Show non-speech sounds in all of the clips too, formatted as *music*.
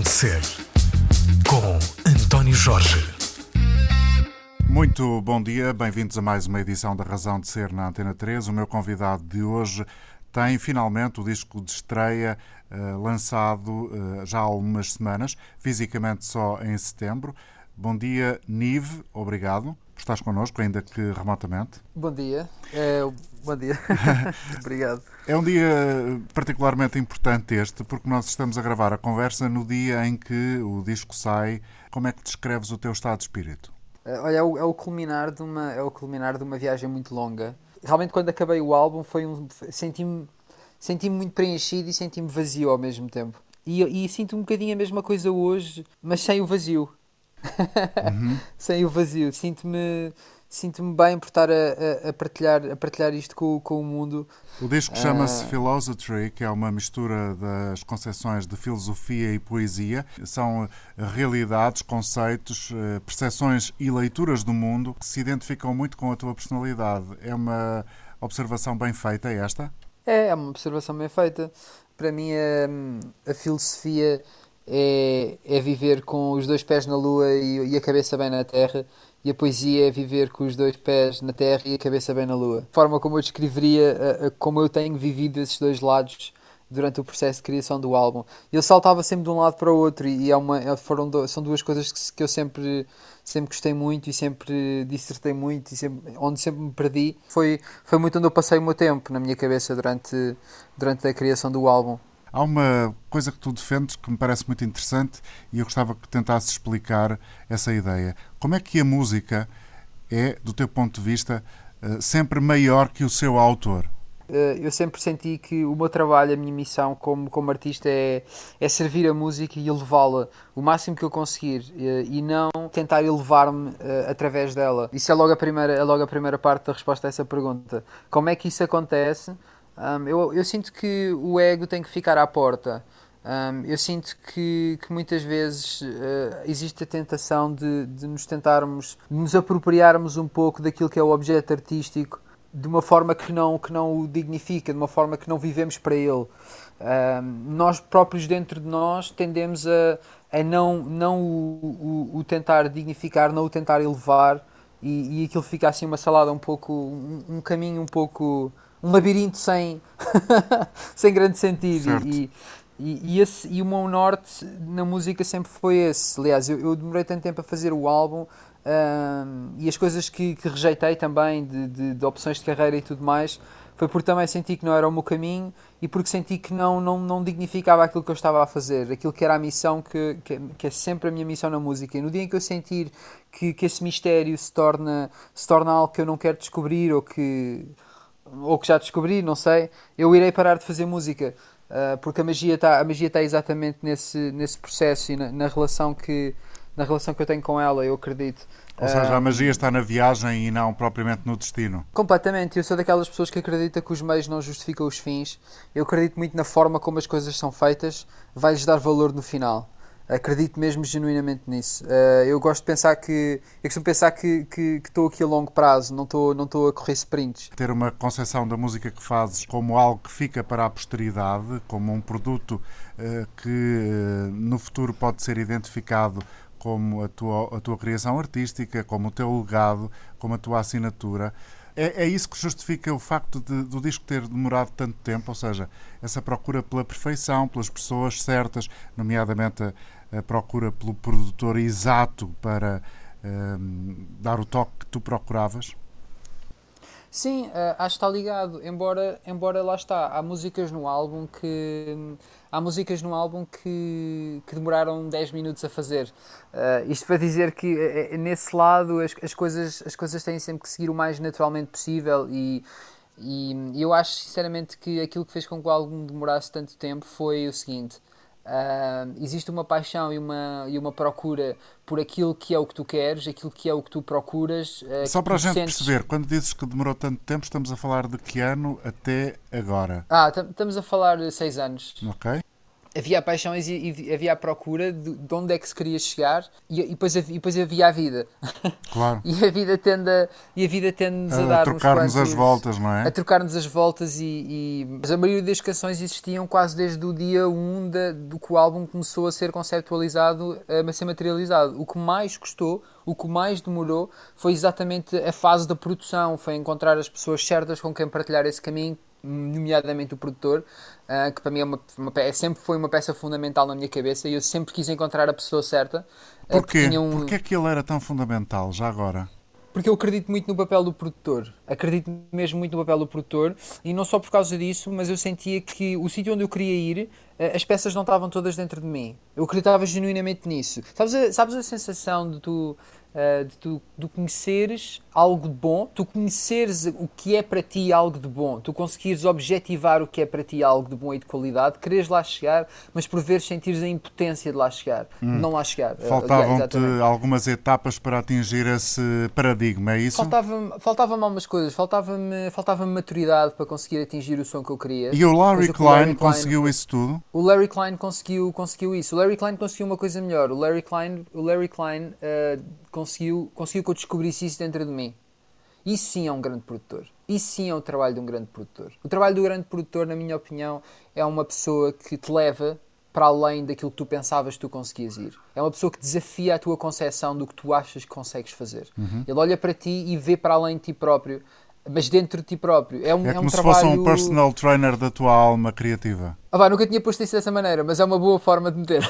Razão de Ser, com António Jorge. Muito bom dia, bem-vindos a mais uma edição da Razão de Ser na Antena 3. O meu convidado de hoje tem finalmente o disco de estreia uh, lançado uh, já há algumas semanas, fisicamente só em setembro. Bom dia, Nive, obrigado por estar connosco, ainda que remotamente. Bom dia, é, bom dia, *laughs* *laughs* obrigado. É um dia particularmente importante este, porque nós estamos a gravar a conversa no dia em que o disco sai. Como é que descreves o teu estado de espírito? É, olha, é o, é o culminar de uma, é o culminar de uma viagem muito longa. Realmente, quando acabei o álbum, foi um, senti-me senti-me muito preenchido e senti-me vazio ao mesmo tempo. E, e sinto um bocadinho a mesma coisa hoje, mas sem o vazio uhum. *laughs* sem o vazio. Sinto-me sinto-me bem por estar a, a, a, partilhar, a partilhar isto com, com o mundo. O disco chama-se uh... Philosophy, que é uma mistura das concepções de filosofia e poesia. São realidades, conceitos, eh, percepções e leituras do mundo que se identificam muito com a tua personalidade. É uma observação bem feita esta? É, é uma observação bem feita. Para mim, a, a filosofia é, é viver com os dois pés na lua e, e, a cabeça bem na terra, e a poesia é viver com os dois pés na terra e a cabeça bem na lua. A forma como eu descreveria a, a, como eu tenho vivido esses dois lados durante o processo de criação do álbum. Eu saltava sempre de um lado para o outro e é uma, é, foram do, são duas coisas que, que, eu sempre, sempre gostei muito e sempre dissertei muito e sempre, onde sempre me perdi. Foi, foi muito onde eu passei o meu tempo na minha cabeça durante, durante a criação do álbum. Há uma coisa que tu defendes que me parece muito interessante e eu gostava que tentasses explicar essa ideia. Como é que a música é, do teu ponto de vista, eh, sempre maior que o seu autor? Eh, eu sempre senti que o meu trabalho, a minha missão como, como artista é, é servir a música e elevá-la o máximo que eu conseguir eh, e não tentar elevar-me através dela. Isso é logo, a primeira, é logo a primeira parte da resposta a essa pergunta. Como é que isso acontece? Um, eu, eu, sinto que o ego tem que ficar à porta. Um, eu sinto que, que muitas vezes uh, existe a tentação de, de nos tentarmos, de nos apropriarmos um pouco daquilo que é o objeto artístico de uma forma que não, que não o dignifica, de uma forma que não vivemos para ele. Um, nós próprios dentro de nós tendemos a, a não, não o, o, o tentar dignificar, não o tentar elevar e, e aquilo fica assim uma salada um pouco, um, um caminho um pouco um labirinto sem, *laughs* sem grande sentido. E, e, e, esse, e o meu norte na música sempre foi esse. Aliás, eu, eu demorei tanto tempo a fazer o álbum um, e as coisas que, que rejeitei também, de, de, de, opções de carreira e tudo mais, foi porque também senti que não era o meu caminho e porque senti que não, não, não dignificava aquilo que eu estava a fazer, aquilo que era a missão, que, que, que é sempre a minha missão na música. E no dia em que eu sentir que, que esse mistério se torna, se torna algo que eu não quero descobrir ou que ou que já descobri, não sei, eu irei parar de fazer música. Uh, porque a magia está a magia está exatamente nesse nesse processo e na, na, relação que na relação que eu tenho com ela eu acredito ou seja, a ah, magia está na viagem e não propriamente no destino. Completamente. Eu sou daquelas pessoas que acredita que os meios não justificam os fins. Eu acredito muito na forma como as coisas são feitas, vai-lhes dar valor no final acredito mesmo genuinamente nisso. Uh, eu gosto de pensar que. Eu costumo pensar que, estou aqui a longo prazo, não estou, não a correr sprints. Ter uma concepção da música que fazes como algo que fica para a posteridade, como um produto uh, que uh, no futuro pode ser identificado como a tua, a tua criação artística, como o teu legado, como a tua assinatura. É, é, isso que justifica o facto de, do disco ter demorado tanto tempo, ou seja, essa procura pela perfeição, pelas pessoas certas, nomeadamente a, a procura pelo produtor exato para um, dar o toque que tu procuravas? Sim, uh, acho que está ligado, embora, embora lá está, há músicas no álbum que há músicas no álbum que, que demoraram 10 minutos a fazer. Uh, isto para dizer que uh, nesse lado as, as, coisas, as coisas têm sempre que seguir o mais naturalmente possível e, e eu acho sinceramente que aquilo que fez com que o álbum demorasse tanto tempo foi o seguinte Uh, existe uma paixão e uma, e uma procura por aquilo que é o que tu queres, aquilo que é o que tu procuras. Uh, Só para a gente sentes... perceber, quando dizes que demorou tanto tempo, estamos a falar de que ano até agora? Ah, estamos a falar de seis anos. Ok. Havia a paixão e, e havia a procura de, de, onde é que se queria chegar e, e, depois, e depois havia a vida. *laughs* Claro. e a vida tende a, e a, vida tende a, a dar trocar-nos as voltas, não é? A trocar-nos as voltas e, e, Mas a maioria das canções existiam quase desde o dia 1 da, do que o álbum começou a ser conceptualizado, a ser materializado. O que mais custou, o que mais demorou foi exatamente a fase da produção, foi encontrar as pessoas certas com quem partilhar esse caminho nomeadamente o produtor, uh, que para mim é uma, uma, sempre foi uma peça fundamental na minha cabeça e eu sempre quis encontrar a pessoa certa. Uh, Porquê? Um... Porquê é que ele era tão fundamental, já agora? Porque eu acredito muito no papel do produtor. Acredito mesmo muito no papel do produtor e não só por causa disso, mas eu sentia que o sítio onde eu queria ir, uh, as peças não estavam todas dentro de mim. Eu acreditava genuinamente nisso. Sabes a, sabes a sensação de tu uh, de tu de conheceres algo de bom, tu conheceres o que é para ti algo de bom, tu conseguires objetivar o que é para ti algo de bom e de qualidade, quereres lá chegar, mas por vezes sentires a impotência de lá chegar, hum. não lá chegar. Eh, Faltavam-te uh, algumas etapas para atingir esse paradigma, é isso? Faltava-me faltava algumas coisas, faltava-me faltava maturidade para conseguir atingir o som que eu queria. E o Larry Klein, Larry conseguiu isso tudo? O Larry Klein conseguiu, conseguiu isso. O Larry Klein conseguiu uma coisa melhor. O Larry Klein, o Larry Klein uh, conseguiu, conseguiu que eu descobrisse isso dentro de mim. Isso sim é um grande produtor. Isso sim é o trabalho de um grande produtor. O trabalho do grande produtor, na minha opinião, é uma pessoa que te leva para além daquilo que tu pensavas que tu conseguias ir. É uma pessoa que desafia a tua concepção do que tu achas que consegues fazer. Uhum. Ele olha para ti e vê para além de ti próprio mas dentro de ti próprio. É, um, é, é como um se trabalho... fosse um personal trainer da tua alma criativa. Ah, vá, nunca tinha posto isso dessa maneira, mas é uma boa forma de meter.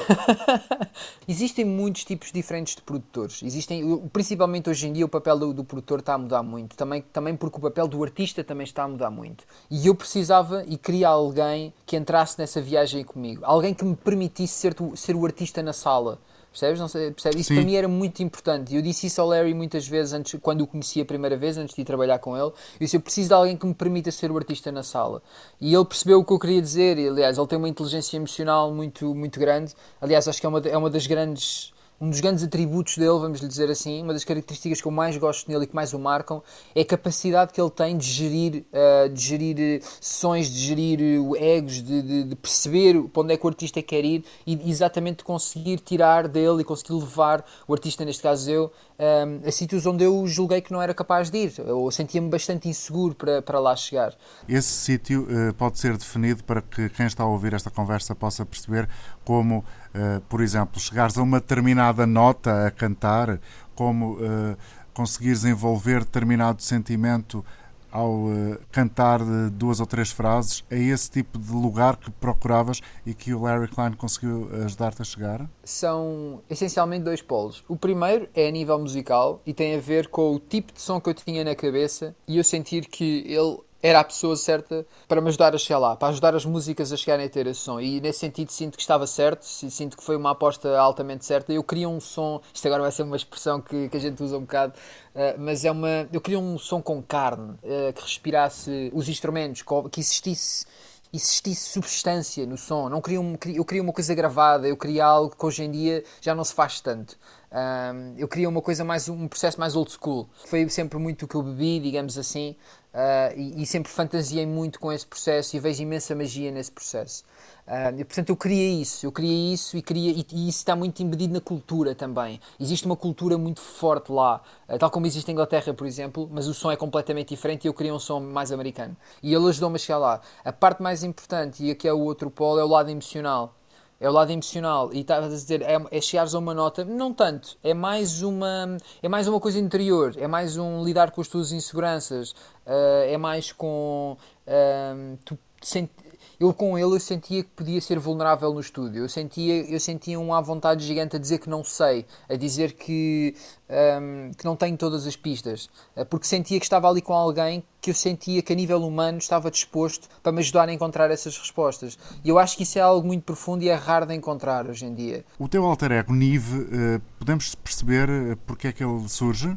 *laughs* Existem muitos tipos diferentes de produtores. Existem, principalmente hoje em dia, o papel do, do, produtor está a mudar muito. Também, também porque o papel do artista também está a mudar muito. E eu precisava e queria alguém que entrasse nessa viagem comigo. Alguém que me permitisse ser, ser o artista na sala Percebes? Não sei, percebes? Isso Sim. para mim era muito importante. Eu disse isso ao Larry muitas vezes antes, quando o conheci a primeira vez, antes de ir trabalhar com ele. Eu disse: Eu preciso de alguém que me permita ser o artista na sala. E ele percebeu o que eu queria dizer. E, aliás, ele tem uma inteligência emocional muito, muito grande. Aliás, acho que é uma, é uma das grandes um dos grandes atributos dele, vamos lhe dizer assim, uma das características que eu mais gosto nele e que mais o marcam, é a capacidade que ele tem de gerir, uh, de gerir eh, sessões, de gerir uh, egos, de, de, de, perceber para onde é que o artista quer ir e exatamente conseguir tirar dele e conseguir levar o artista, neste caso eu, um, a sítios onde eu julguei que não era capaz de ir. Eu sentia-me bastante inseguro para, para lá chegar. Esse sítio uh, pode ser definido para que quem está a ouvir esta conversa possa perceber como, uh, por exemplo, chegares a uma determinada nota a cantar, como uh, conseguires envolver determinado sentimento ao uh, cantar duas ou três frases, é esse tipo de lugar que procuravas e que o Larry Klein conseguiu ajudar-te a chegar? São essencialmente dois polos. O primeiro é a nível musical e tem a ver com o tipo de som que eu tinha na cabeça e eu sentir que ele era a pessoa certa para me ajudar a chegar lá, para ajudar as músicas a chegarem a ter esse som. E nesse sentido sinto que estava certo, sinto que foi uma aposta altamente certa. Eu queria um som, isto agora vai ser uma expressão que, que a gente usa um bocado, uh, mas é uma. Eu queria um som com carne, uh, que respirasse os instrumentos, que existisse existisse substância no som. Não queria um, eu queria uma coisa gravada, eu queria algo que hoje em dia já não se faz tanto. Um, eu queria uma coisa mais, um processo mais old school. Foi sempre muito o que eu bebi, digamos assim, uh, e, e, sempre fantasiei muito com esse processo e vejo imensa magia nesse processo. Uh, e, portanto, eu queria isso, eu queria isso e, queria, e, e, isso está muito embedido na cultura também. Existe uma cultura muito forte lá, uh, tal como existe em Inglaterra, por exemplo, mas o som é completamente diferente e eu queria um som mais americano. E ele ajudou-me a chegar lá. A parte mais importante, e aqui é o outro polo, é o lado emocional é o lado emocional. E estavas a dizer é, é chegares a uma nota não tanto. É mais uma é mais uma coisa interior. É mais um lidar com as tuas inseguranças. Uh, é mais com uh, tu sent, eu com ele eu sentia que podia ser vulnerável no estúdio. Eu sentia, eu sentia uma vontade gigante a dizer que não sei, a dizer que, um, que não tenho todas as pistas, eh, porque sentia que estava ali com alguém que eu sentia que a nível humano estava disposto para me ajudar a encontrar essas respostas. E eu acho que isso é algo muito profundo e é raro de encontrar hoje em dia. O teu alter ego, Nive, eh, podemos perceber eh, porque é que ele surge?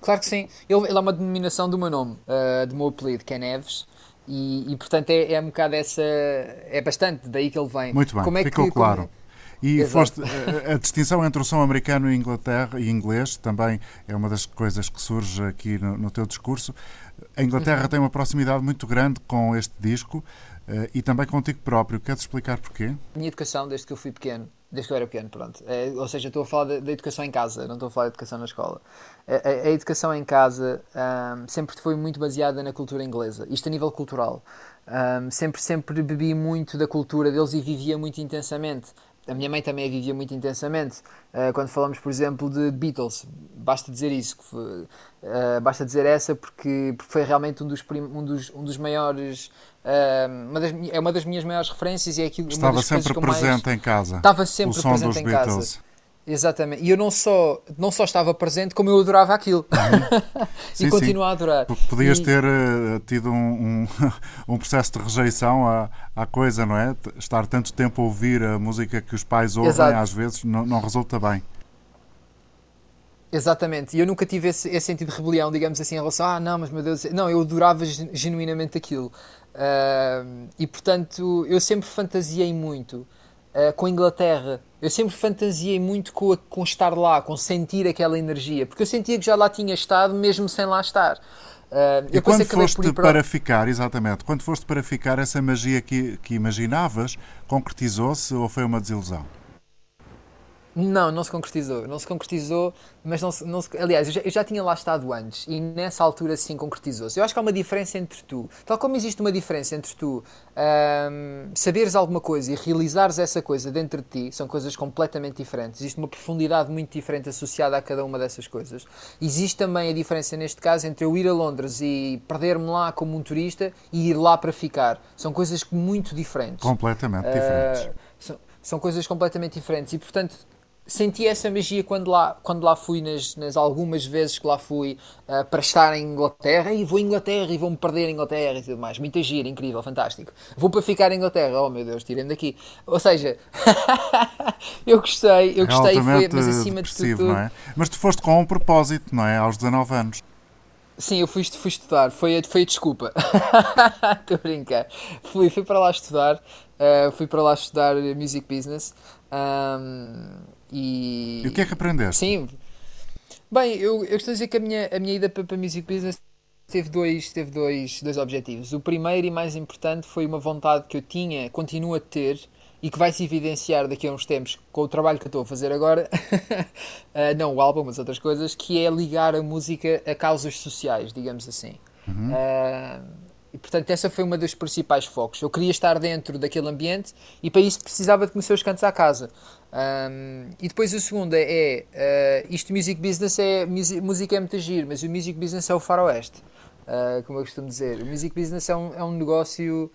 Claro que sim. Ele, ele é uma denominação do meu nome, uh, do meu apelido, que é Neves. E, e, portanto é, é um bocado essa. É bastante daí que ele vem. Muito bem, Como é ficou que, claro. Como... E foste, a, a, distinção entre o som americano e Inglaterra e inglês também é uma das coisas que surge aqui no, no teu discurso. A Inglaterra uhum. tem uma proximidade muito grande com este disco uh, e também contigo próprio. Queres explicar porquê? Minha educação, desde que eu fui pequeno, desde que eu era pequeno, pronto. É, ou seja, estou a falar da educação em casa, não estou a falar da educação na escola. A, a, a educação em casa um, sempre foi muito baseada na cultura inglesa, isto a nível cultural. Um, sempre, sempre bebi muito da cultura deles e vivia muito intensamente a minha mãe também a vivia muito intensamente. Uh, quando falamos, por exemplo, de Beatles, basta dizer isso, foi, uh, basta dizer essa porque, porque foi realmente um dos, um dos, um dos maiores. Uh, uma das, é uma das minhas maiores referências e é aquilo Estava sempre presente mais, em casa. Estava sempre presente em Beatles. casa. Exatamente. E eu não só, não só estava presente, como eu adorava aquilo. Uhum. *laughs* e sim, continuo sim. a adorar. Porque podias e... ter uh, tido um, um, *laughs* um, processo de rejeição à, à coisa, não é? Estar tanto tempo a ouvir a música que os pais ouvem, Exato. às vezes, não, não resulta bem. Exatamente, e eu nunca tive esse, esse, sentido de rebelião, digamos assim, em relação a, ah, não, mas meu Deus, não, eu adorava genuinamente aquilo. Uh, e portanto, eu sempre fantasiei muito uh, com a Inglaterra. Eu sempre fantasiei muito com, com estar lá, com sentir aquela energia, porque eu sentia que já lá tinha estado, mesmo sem lá estar. Uh, e quando foste para... para... ficar, exatamente, quando foste para ficar, essa magia que, que imaginavas concretizou-se ou foi uma desilusão? Não, não se concretizou. Não se concretizou, mas não se, não se aliás, eu já, eu já, tinha lá estado antes e nessa altura sim concretizou-se. Eu acho que há uma diferença entre tu, tal como existe uma diferença entre tu saberes alguma coisa e realizares essa coisa dentro de ti, são coisas completamente diferentes. Existe uma profundidade muito diferente associada a cada uma dessas coisas. Existe também a diferença neste caso entre eu ir a Londres e perder-me lá como um turista e ir lá para ficar. São coisas muito diferentes. Completamente uh, diferentes. São, são coisas completamente diferentes e, portanto, senti essa magia quando lá, quando lá fui, nas, nas algumas vezes que lá fui uh, para estar em Inglaterra. E vou à Inglaterra e vou-me perder em Inglaterra e tudo mais. Muita gira, incrível, fantástico. Vou para ficar em Inglaterra. Oh meu Deus, tirem daqui. Ou seja, *laughs* eu gostei, eu gostei, é foi, mas acima de tudo. Não é? Mas tu foste com um propósito, não é? Aos 19 anos. Sim, eu fui, fui estudar, foi a, foi a desculpa. *laughs* Estou a brincar. Fui, fui para lá estudar, uh, fui para lá estudar Music Business. Um, e, e o que é que aprendeste? Sim. Bem, eu, eu estou a dizer que a minha, a minha ida para, para Music Business teve dois, teve dois, dois objetivos. O primeiro e mais importante foi uma vontade que eu tinha, continuo a ter e que vai se evidenciar daqui a uns tempos com o trabalho que eu estou a fazer agora, uh, *laughs* não o álbum, mas outras coisas, que é ligar a música a causas sociais, digamos assim. Uhum. Uh, e portanto, essa foi uma dos principais focos. Eu queria estar dentro daquele ambiente e para isso precisava de conhecer os cantos à casa. Um, e depois o segundo é, é uh, isto music business é música é muito giro, mas o music business é o faroeste, uh, como eu costumo dizer. O music business é um, é um negócio,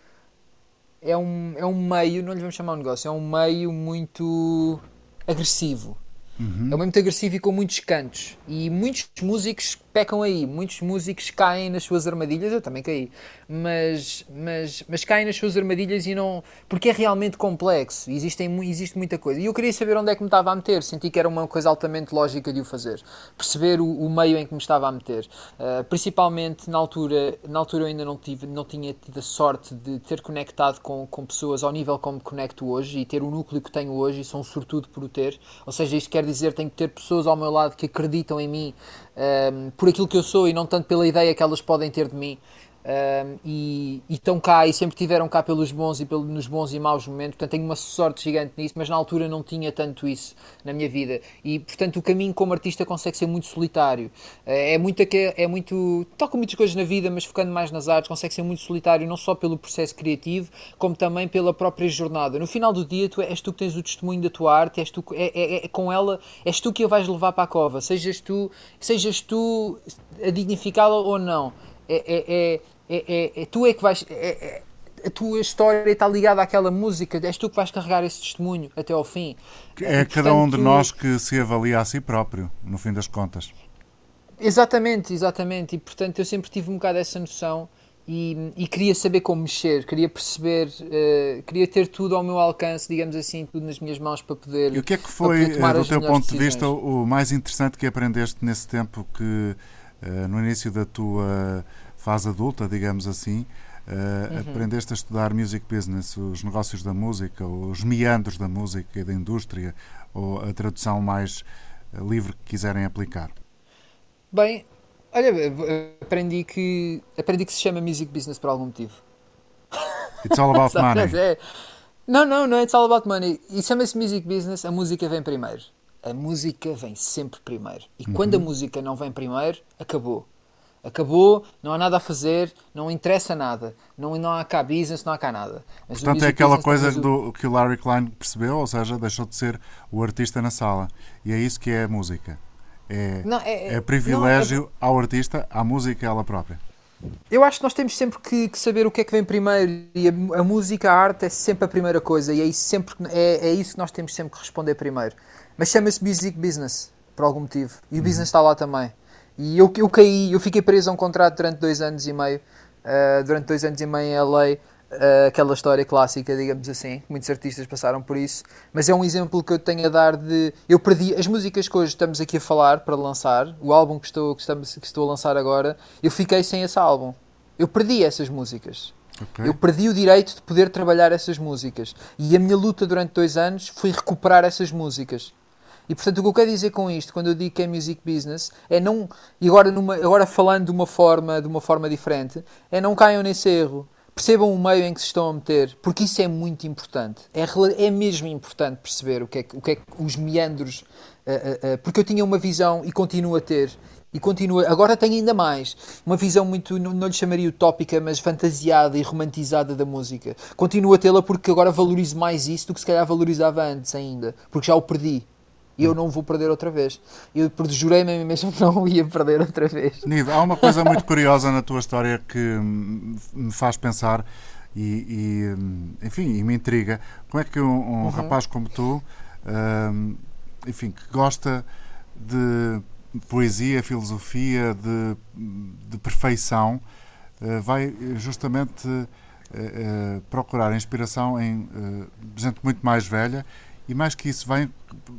é um, é um meio, não lhe vamos chamar um negócio, é um meio muito agressivo. Uhum. É um meio muito agressivo e com muitos cantos. E muitos músicos pecam aí, muitos músicos caem nas suas armadilhas, eu também caí, mas, mas, mas caem nas suas armadilhas e não. porque é realmente complexo, existem, existe muita coisa. E eu queria saber onde é que me estava a meter, senti que era uma coisa altamente lógica de o fazer, perceber o, o meio em que me estava a meter. Uh, principalmente na altura, na altura eu ainda não, tive, não tinha tido a sorte de ter conectado com, com pessoas ao nível como me conecto hoje e ter o núcleo que tenho hoje e sou um sortudo por o ter. Ou seja, isto quer dizer tenho que ter pessoas ao meu lado que acreditam em mim um, por aquilo que eu sou e não tanto pela ideia que elas podem ter de mim. Um, e, estão cá e sempre tiveram cá pelos bons e pelos, nos bons e maus momentos, portanto tenho uma sorte gigante nisso, mas na altura não tinha tanto isso na minha vida. E portanto o caminho como artista consegue ser muito solitário, é muito, é muito toca muitas coisas na vida, mas focando mais nas artes, consegue ser muito solitário não só pelo processo criativo, como também pela própria jornada. No final do dia tu, és tu que tens o testemunho da tua arte, és tu, é, é, é com ela, és tu que a vais levar para a cova, sejas tu, sejas tu a dignificá-la ou não é, é, é, é, tu é que vais. a tua história está ligada àquela música, és tu que vais carregar esse testemunho até ao fim. É Portanto, cada um de nós que se avalia a si próprio, no fim das contas. Exatamente, exatamente. E portanto eu sempre tive um bocado essa noção e, e queria saber como mexer, queria perceber, uh, queria ter tudo ao meu alcance, digamos assim, tudo nas minhas mãos para poder. E o que é que foi, do teu ponto de vista, o mais interessante que aprendeste nesse tempo que, no início da tua fase adulta, digamos assim, uhum. aprendeste a estudar music business, os negócios da música, os meandros da música e da indústria, ou a tradução mais livre que quiserem aplicar? Bem, olha, aprendi que, aprendi que se chama music business por algum motivo. It's all about *laughs* money. É. Não, não, não é It's all about money. E chama-se music business, a música vem primeiro. A música vem sempre primeiro. E uhum. quando a música não vem primeiro, acabou. Acabou, não há nada a fazer, não interessa nada. Não, não há cá business, não há cá nada. Mas Portanto, é aquela coisa do, que o Larry Klein percebeu, ou seja, deixou de ser o artista na sala. E é isso que é a música. É, não, é, é privilégio não, é... ao artista, à música ela própria. Eu acho que nós temos sempre que, que, saber o que é que vem primeiro e a, a, música, a arte é sempre a primeira coisa e é isso, sempre, é, é isso que nós temos sempre que responder primeiro. Mas chama-se music business, por algum motivo. E o business está lá também. E eu, eu caí, eu fiquei preso a um contrato durante dois anos e meio, uh, durante dois anos e meio em LA, uh, aquela história clássica, digamos assim, muitos artistas passaram por isso, mas é um exemplo que eu tenho a dar de, eu perdi, as músicas que hoje estamos aqui a falar para lançar, o álbum que estou, que estamos, que estou a lançar agora, eu fiquei sem esse álbum, eu perdi essas músicas. Okay. Eu perdi o direito de poder trabalhar essas músicas. E a minha luta durante dois anos foi recuperar essas músicas. E portanto, o que eu quero dizer com isto, quando eu digo que é music business, é não. E agora, numa, agora falando de uma, forma, de uma forma diferente, é não caiam nesse erro percebam o meio em que se estão a meter, porque isso é muito importante. É, é mesmo importante perceber o que é, o que é os meandros, uh, uh, uh, porque eu tinha uma visão e continuo a ter. E continua, agora tenho ainda mais, uma visão muito, não, não lhe chamaria utópica, mas fantasiada e romantizada da música. Continuo a tê-la porque agora valorizo mais isso do que se calhar valorizava antes ainda, porque já o perdi e eu não vou perder outra vez. Eu jurei-me a mim mesmo que não ia perder outra vez. Nido, há uma coisa muito curiosa na tua história que me faz pensar e, e enfim, e me intriga. Como é que um, um uhum. rapaz como tu, um, enfim, que gosta de poesia, filosofia, de, de perfeição, uh, vai justamente uh, uh, procurar inspiração em gente muito mais velha e mais que isso, vai,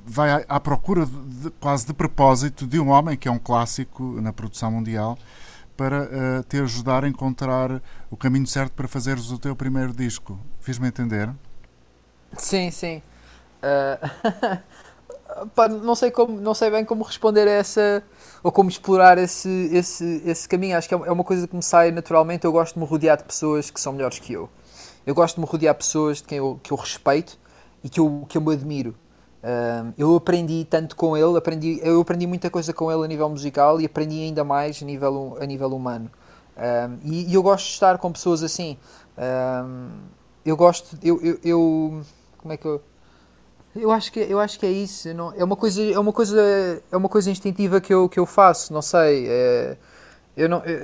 vai à, procura de, quase de propósito de um homem que é um clássico na produção mundial para uh, te ajudar a encontrar o caminho certo para fazeres o teu primeiro disco. Fiz-me entender? Sim, sim. Uh... *laughs* Pá, não sei como não sei bem como responder a essa ou como explorar esse, esse, esse caminho acho que é, é uma coisa que me sai naturalmente eu gosto de me rodear de pessoas que são melhores que eu eu gosto de me rodear de pessoas de quem eu, que eu respeito e que eu, que eu me admiro. Eu aprendi tanto com ele, aprendi, eu aprendi muita coisa com ele a nível musical e aprendi ainda mais a nível, a nível humano. E, e, eu gosto de estar com pessoas assim. Eu gosto, eu, eu, eu, como é que eu eu acho que eu acho que é isso não, é uma coisa é uma coisa é uma coisa instintiva que eu que eu faço não sei é, eu não eu,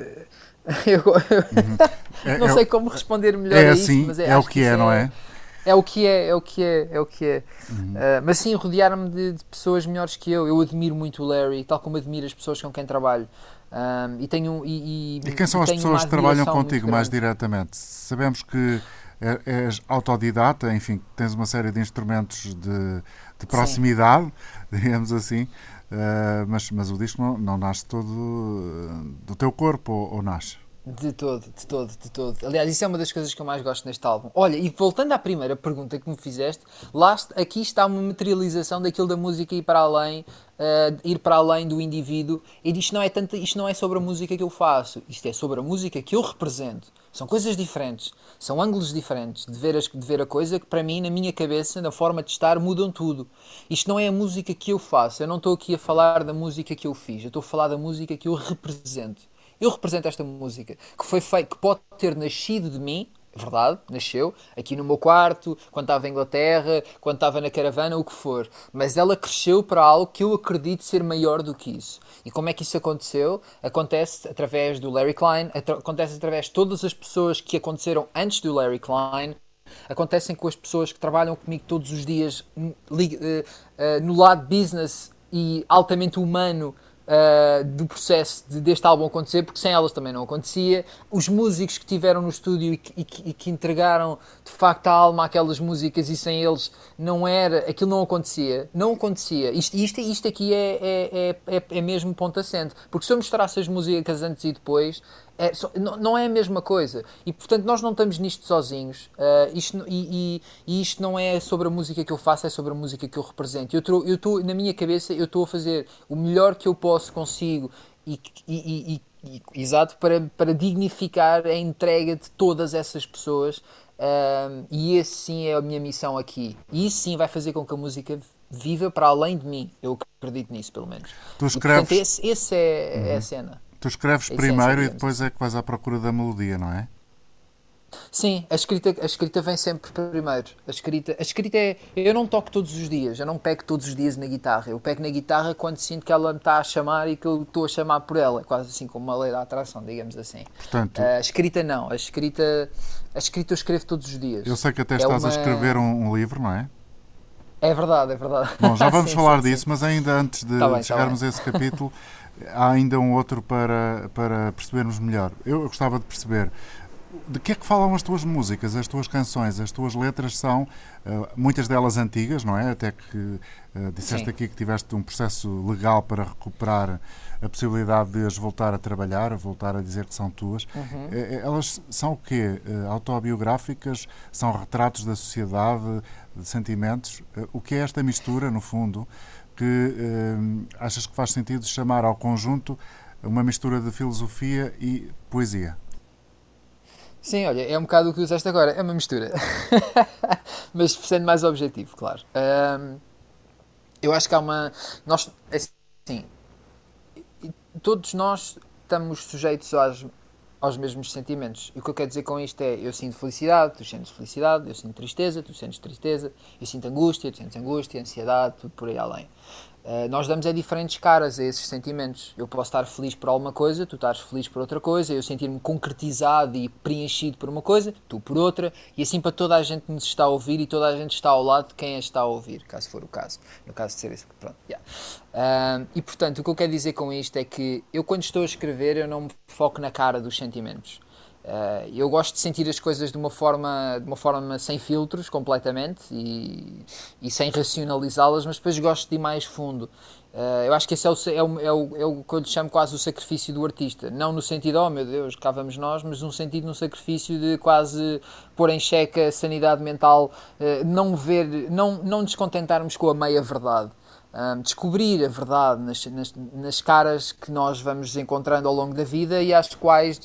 *laughs* eu, uhum. *laughs* não é, sei como responder melhor é a assim, isso mas é, é o que, que é, não é? é o que é, é o que é, é o que é. Uhum. Uh, mas sim, rodear-me de, de, pessoas melhores que eu. Eu admiro muito o Larry, tal como admiro as pessoas com quem trabalho. Um, e tenho e, e, e quem são as pessoas que trabalham contigo mais diretamente? Sabemos que é, és autodidata, enfim, tens uma série de instrumentos de, de proximidade, sim. *laughs* digamos assim, uh, mas, mas o disco não, não nasce todo do teu corpo, ou, ou nasce? De todo, de todo, de todo. Aliás, isso é uma das coisas que eu mais gosto neste álbum. Olha, e voltando à primeira pergunta que me fizeste, lá, aqui está uma materialização daquilo da música ir para além, uh, ir para além do indivíduo. E isto não, é tanto, isto não é sobre a música que eu faço, isto é sobre a música que eu represento. São coisas diferentes, são ângulos diferentes de ver, as, de ver a coisa que, para mim, na minha cabeça, na forma de estar, mudam tudo. Isto não é a música que eu faço, eu não estou aqui a falar da música que eu fiz, eu estou a falar da música que eu represento. Eu represento esta música que foi feita, que pode ter nascido de mim, é verdade, nasceu aqui no meu quarto, quando estava em Inglaterra, quando estava na caravana, o que for. Mas ela cresceu para algo que eu acredito ser maior do que isso. E como é que isso aconteceu? Acontece através do Larry Klein, acontece através de todas as pessoas que aconteceram antes do Larry Klein, acontecem com as pessoas que trabalham comigo todos os dias hum, eh, eh, no lado business e altamente humano uh, do processo de, deste álbum acontecer, porque sem elas também não acontecia. Os músicos que tiveram no estúdio e que, e e que entregaram de facto a alma àquelas músicas e sem eles não era, aquilo não acontecia. Não acontecia. Isto, isto, isto aqui é, é, é, é, é mesmo ponto assente. Porque se eu mostrasse as músicas antes e depois, É, não, não, é a mesma coisa. E portanto, nós não estamos nisto sozinhos. Uh, isto, e, e, e, isto não é sobre a música que eu faço, é sobre a música que eu represento. Eu estou, na minha cabeça, eu estou a fazer o melhor que eu posso, consigo, e, e, exato, para, para dignificar a entrega de todas essas pessoas. Uh, e esse sim é a minha missão aqui. E isso sim vai fazer com que a música viva para além de mim. Eu acredito nisso, pelo menos. Tu escreves... E, portanto, esse, esse é, uhum. é a cena. Tu escreves primeiro e depois é que vais à procura da melodia, não é? Sim, a escrita, a escrita vem sempre primeiro. A escrita, a escrita é. Eu não toco todos os dias, eu não pego todos os dias na guitarra. Eu pego na guitarra quando sinto que ela me está a chamar e que eu estou a chamar por ela. Quase assim como uma lei da atração, digamos assim. Portanto, a escrita não. A escrita, a escrita eu escrevo todos os dias. Eu sei que até é estás uma... a escrever um, um, livro, não é? É verdade, é verdade. Bom, já *laughs* vamos sim, falar sim, disso, sim. mas ainda antes de, tá bem, de tá chegarmos tá a esse capítulo. *laughs* há ainda um outro para, para percebermos melhor. Eu, gostava de perceber de que é que falam as tuas músicas, as tuas canções, as tuas letras são uh, muitas delas antigas, não é? Até que uh, disseste Sim. aqui que tiveste um processo legal para recuperar a possibilidade de as voltar a trabalhar, a voltar a dizer que são tuas. Uhum. Uh, elas são o quê? autobiográficas? São retratos da sociedade, de sentimentos? o que é esta mistura, no fundo, que uh, achas que faz sentido chamar ao conjunto uma mistura de filosofia e poesia? Sim, olha, é um bocado o que usaste agora, é uma mistura. *laughs* Mas sendo mais objetivo, claro. Um, eu acho que há uma. Nós, assim, todos nós estamos sujeitos às, aos mesmos sentimentos. E o que eu quero dizer com isto é: eu sinto felicidade, tu sentes felicidade, eu sinto tristeza, tu sentes tristeza, eu sinto angústia, tu sentes angústia, ansiedade, tudo por aí além. Uh, nós damos a diferentes caras a esses sentimentos. Eu posso estar feliz por alguma coisa, tu estás feliz por outra coisa, eu sentir-me concretizado e preenchido por uma coisa, tu por outra, e assim para toda a gente nos está a ouvir e toda a gente está ao lado de quem a está a ouvir, caso for o caso. No caso de ser esse. Pronto, yeah. e portanto, o que eu quero dizer com isto é que eu, quando estou a escrever, eu não me foco na cara dos sentimentos. Uh, eu gosto de sentir as coisas de uma forma, de uma forma sem filtros, completamente, e, e sem racionalizá-las, mas depois gosto de ir mais fundo. Uh, eu acho que esse é o, é, o, é, o, é o que eu lhe chamo quase o sacrifício do artista. Não no sentido, oh meu Deus, cá vamos nós, mas no sentido, no sacrifício de quase pôr em xeque a sanidade mental, uh, não ver, não, não descontentarmos com a meia verdade. Um, descobrir a verdade nas, nas, nas, caras que nós vamos encontrando ao longo da vida e às quais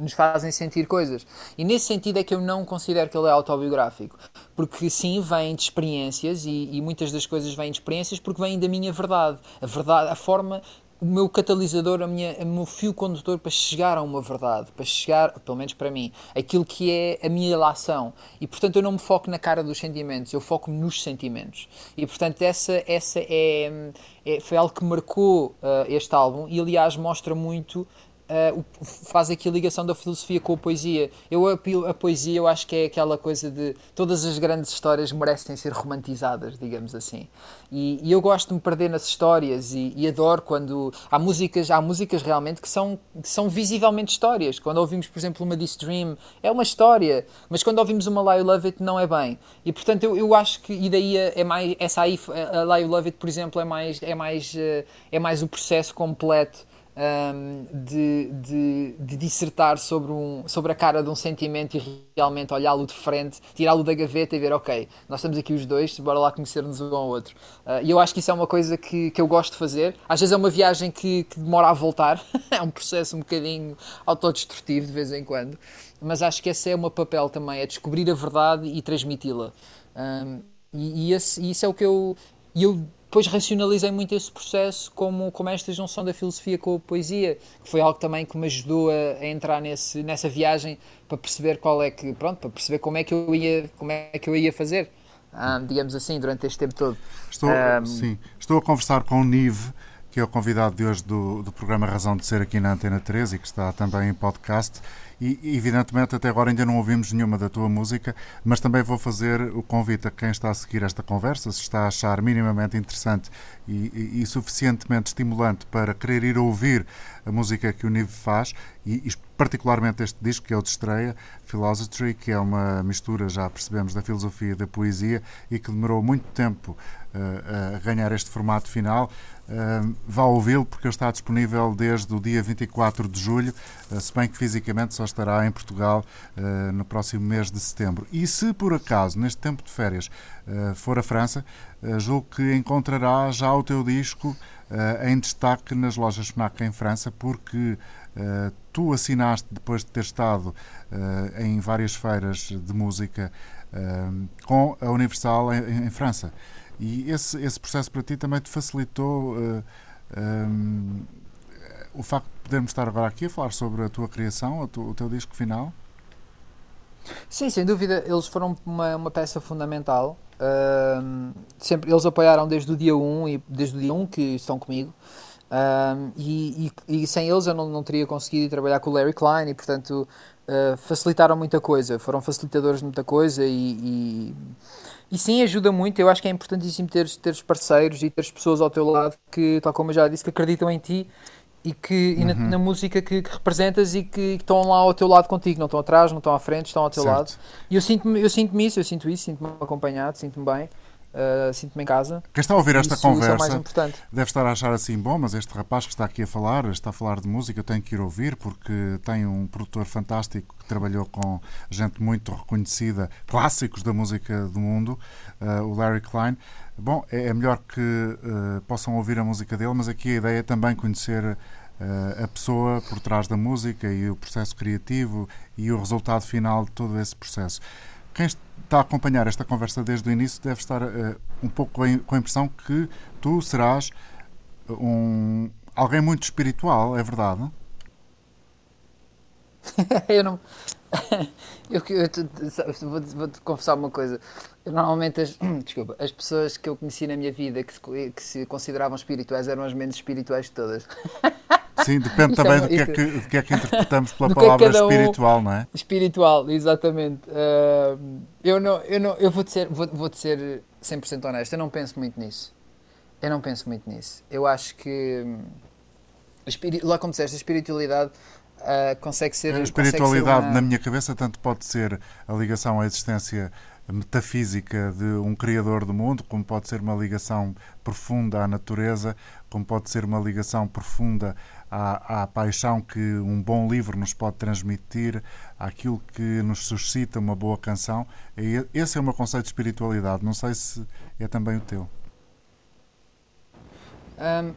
nos fazem sentir coisas. E nesse sentido é que eu não considero que ele é autobiográfico. Porque sim, vem de experiências e, e muitas das coisas vêm de experiências porque vêm da minha verdade. A verdade, a forma o meu catalisador, a minha, o meu fio condutor para chegar a uma verdade, para chegar, pelo menos para mim, aquilo que é a minha relação. E portanto eu não me foco na cara dos sentimentos, eu foco nos sentimentos. E portanto essa, essa é, é foi algo que marcou uh, este álbum e aliás mostra muito uh, faz aqui a ligação da filosofia com a poesia. Eu a, a, poesia eu acho que é aquela coisa de todas as grandes histórias merecem ser romantizadas, digamos assim. E, e eu gosto de me perder nas histórias e, e, adoro quando há músicas, há músicas realmente que são, que são visivelmente histórias. Quando ouvimos, por exemplo, uma This Dream, é uma história, mas quando ouvimos uma Lie Love It não é bem. E portanto eu, eu acho que e daí é mais essa aí a Lie Love It, por exemplo, é mais é mais eh, é mais o processo completo um, de, de, de, dissertar sobre, um, sobre a cara de um sentimento e realmente olhá-lo de frente, tirá-lo da gaveta e ver, ok, nós estamos aqui os dois, bora lá conhecer-nos um ao outro. Uh, e eu acho que isso é uma coisa que, que eu gosto de fazer. Às vezes é uma viagem que, que demora a voltar, *laughs* é um processo um bocadinho autodestrutivo de vez em quando, mas acho que esse é o meu papel também, é descobrir a verdade e transmiti-la. Um, e, e, e isso é o que eu. eu depois racionalizei muito esse processo como, como esta junção da filosofia com a poesia, que foi algo também que me ajudou a, a, entrar nesse, nessa viagem para perceber qual é que, pronto, para perceber como é que eu ia, como é que eu ia fazer, ah, digamos assim, durante este tempo todo. Estou, ah, sim, estou a conversar com o Nive, que é o convidado de hoje do, do programa Razão de Ser aqui na Antena 13 e que está também em podcast e evidentemente até agora ainda não ouvimos nenhuma da tua música, mas também vou fazer o convite a quem está a seguir esta conversa, se está a achar minimamente interessante e, e, e suficientemente estimulante para querer ir ouvir a música que o Nive faz e, e particularmente este disco que é o de estreia, Philosophy, que é uma mistura, já percebemos, da filosofia e da poesia e que demorou muito tempo uh, a ganhar este formato final. Vá ouvi-lo porque ele está disponível desde o dia 24 de julho, uh, se bem que fisicamente só estará em Portugal uh, no próximo mês de setembro. E se por acaso, neste tempo de férias, for a França, julgo que encontrará já o teu disco em destaque nas lojas FNAC em França, porque tu assinaste, depois de ter estado em várias feiras de música com a Universal em França. E esse, esse processo para ti também te facilitou uh, eh, um, o facto de podermos estar agora aqui a falar sobre a tua criação, o teu disco final? Sim, sem dúvida, eles foram uma, uma peça fundamental. Uh, sempre, eles apoiaram desde o dia 1 e desde o dia 1 que estão comigo. Uh, e, e, e, sem eles eu não, não teria conseguido trabalhar com o Larry Klein e portanto uh, facilitaram muita coisa, foram facilitadores de muita coisa e, e sim, ajuda muito. Eu acho que é importantíssimo teres, teres parceiros e teres pessoas ao teu lado que, tal como eu já disse, que acreditam em ti e, que, e na, uhum. na, música que, que, representas e que, que, estão lá ao teu lado contigo, não estão atrás, não estão à frente, estão ao teu certo. lado. E eu sinto-me eu sinto isso, eu sinto isso, sinto-me acompanhado, sinto-me bem. Uh, sinto-me em casa. Quem está a ouvir esta isso, conversa é deve estar a achar assim: bom, mas este rapaz que está aqui a falar, está a falar de música, eu tenho que ir ouvir porque tem um produtor fantástico que trabalhou com gente muito reconhecida, clássicos da música do mundo, uh, o Larry Klein. Bom, é, é melhor que uh, possam ouvir a música dele, mas aqui a ideia é também conhecer a pessoa por trás da música e o processo criativo e o resultado final de todo esse processo. Quem está a acompanhar esta conversa desde o início deve estar uh, um pouco com a, impressão que tu serás um, alguém muito espiritual, é verdade? *laughs* eu não. *laughs* eu, eu, eu vou-te vou confessar uma coisa. Eu, normalmente, as, *clears throat* desculpa, as pessoas que eu conheci na minha vida que que se consideravam espirituais eram as menos espirituais de todas. *laughs* Sim, depende também é, do, que é que, do que é que interpretamos *laughs* pela palavra é espiritual, um, não é? Espiritual, exatamente. Uh, eu não, eu não, eu vou-te ser, vou, vou ser 100% honesto, eu não penso muito nisso. Eu não penso muito nisso. Eu acho que, lá como disseste, a espiritualidade uh, consegue ser... A espiritualidade, ser uma... na minha cabeça, tanto pode ser a ligação à existência metafísica de um criador do mundo, como pode ser uma ligação profunda à natureza, como pode ser uma ligação profunda à, à, paixão que um bom livro nos pode transmitir, àquilo que nos suscita uma boa canção. Esse é o meu conceito de espiritualidade. Não sei se é também o teu. Um,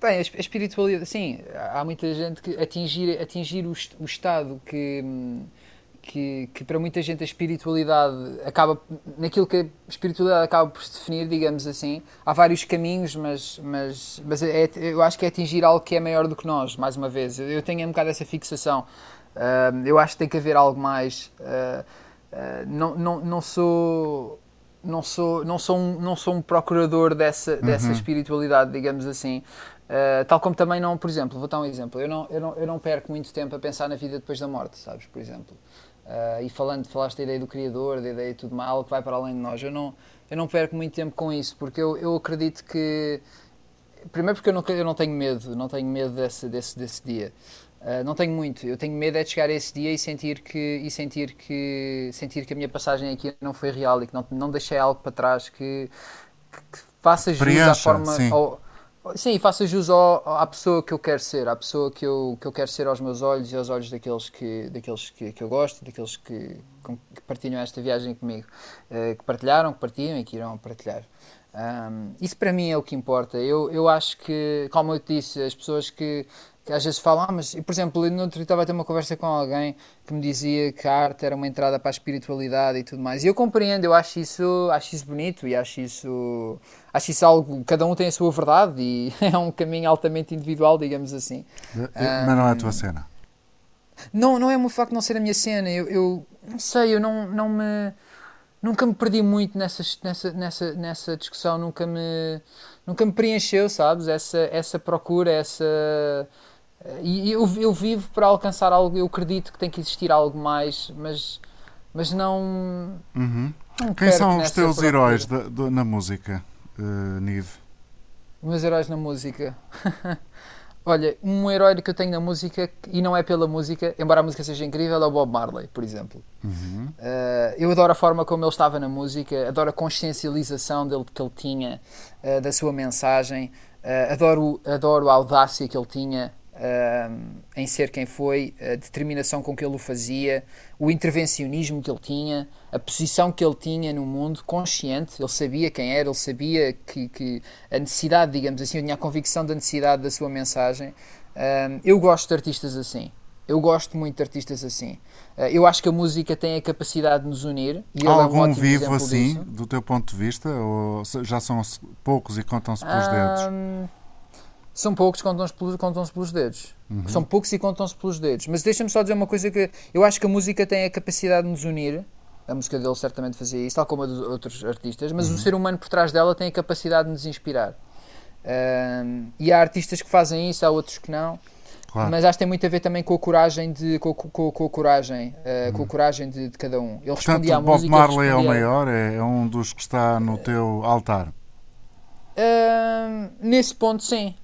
bem, a espiritualidade, sim, há muita gente que atingir, atingir o, o estado que. Hum, que, que, para muita gente a espiritualidade acaba naquilo que a espiritualidade acaba por se definir, digamos assim. Há vários caminhos, mas, mas, mas é, eu acho que é atingir algo que é maior do que nós, mais uma vez. Eu tenho um bocado essa fixação. Uh, eu acho que tem que haver algo mais. Uh, uh, não, não, não sou. Não sou, não, sou um, não sou um procurador dessa, dessa uhum. espiritualidade, digamos assim. Uh, tal como também não, por exemplo, vou dar um exemplo, eu não, eu, não, eu não perco muito tempo a pensar na vida depois da morte, sabes, por exemplo. Uh, e falando, falaste da ideia do criador, da ideia de tudo mais, algo que vai para além de nós. Eu não, eu não perco muito tempo com isso, porque eu, eu acredito que. Primeiro, porque eu não, eu não tenho medo, não tenho medo desse, desse, desse dia. Uh, não tenho muito. Eu tenho medo é de chegar a esse dia e sentir que, e sentir que, sentir que a minha passagem aqui não foi real e que não, não deixei algo para trás que, que faça jus à forma. Ao, Sim, faça jus ao, à pessoa que eu quero ser, à pessoa que eu, que eu quero ser aos meus olhos e aos olhos daqueles que, daqueles que, que eu gosto, daqueles que, que partilham esta viagem comigo, uh, que partilharam, que partilham e que irão partilhar. Um, isso para mim é o que importa. Eu, eu acho que, como eu te disse, as pessoas que, que às vezes falam, ah, mas, por exemplo, no outro dia estava a ter uma conversa com alguém que me dizia que a arte era uma entrada para a espiritualidade e tudo mais. E eu compreendo, eu acho isso, acho isso bonito e acho isso, acho isso algo, cada um tem a sua verdade e *laughs* é um caminho altamente individual, digamos assim. Mas não é a tua cena? Não, não é o facto de não ser a minha cena. Eu, eu não sei, eu não, não me nunca me perdi muito nessa, nessa, nessa, nessa discussão, nunca me, nunca me preencheu, sabes? Essa, essa procura, essa e eu, eu vivo para alcançar algo, eu acredito que tem que existir algo mais, mas, mas não. Uhum. não Quem são os teus heróis da, na música, uh, Nive? Os meus heróis na música. *laughs* Olha, um herói que eu tenho na música, e não é pela música, embora a música seja incrível, é o Bob Marley, por exemplo. Uhum. Uh, eu adoro a forma como ele estava na música, adoro a consciencialização dele que ele tinha, uh, da sua mensagem. Uh, adoro, adoro a audácia que ele tinha uh, em ser quem foi, a determinação com que ele o fazia, o intervencionismo que ele tinha, a posição que ele tinha no mundo, consciente, ele sabia quem era, ele sabia que, que a necessidade, digamos assim, eu tinha a convicção da necessidade da sua mensagem. Uh, eu gosto de artistas assim. Eu gosto muito de artistas assim. Eu acho que a música tem a capacidade de nos unir. E Há algum é um vivo assim, disso. do teu ponto de vista? Ou já são poucos e contam-se pelos dedos? São poucos e contam-se pelos, contam pelos dedos. Uhum. São poucos e contam-se pelos dedos. Mas deixa-me só dizer uma coisa que eu acho que a música tem a capacidade de nos unir. A música dele certamente fazia isso, tal como a dos outros artistas, mas uhum. o ser humano por trás dela tem a capacidade de nos inspirar. e há artistas que fazem isso, há outros que não. Claro. Mas acho que tem muito a ver também com a coragem de com, com, com a coragem, uh, com a hum. coragem de, de, cada um. Ele Portanto, à Bob música. Bob Marley é o maior, é, é, um dos que está no teu altar. Uh, nesse ponto, sim.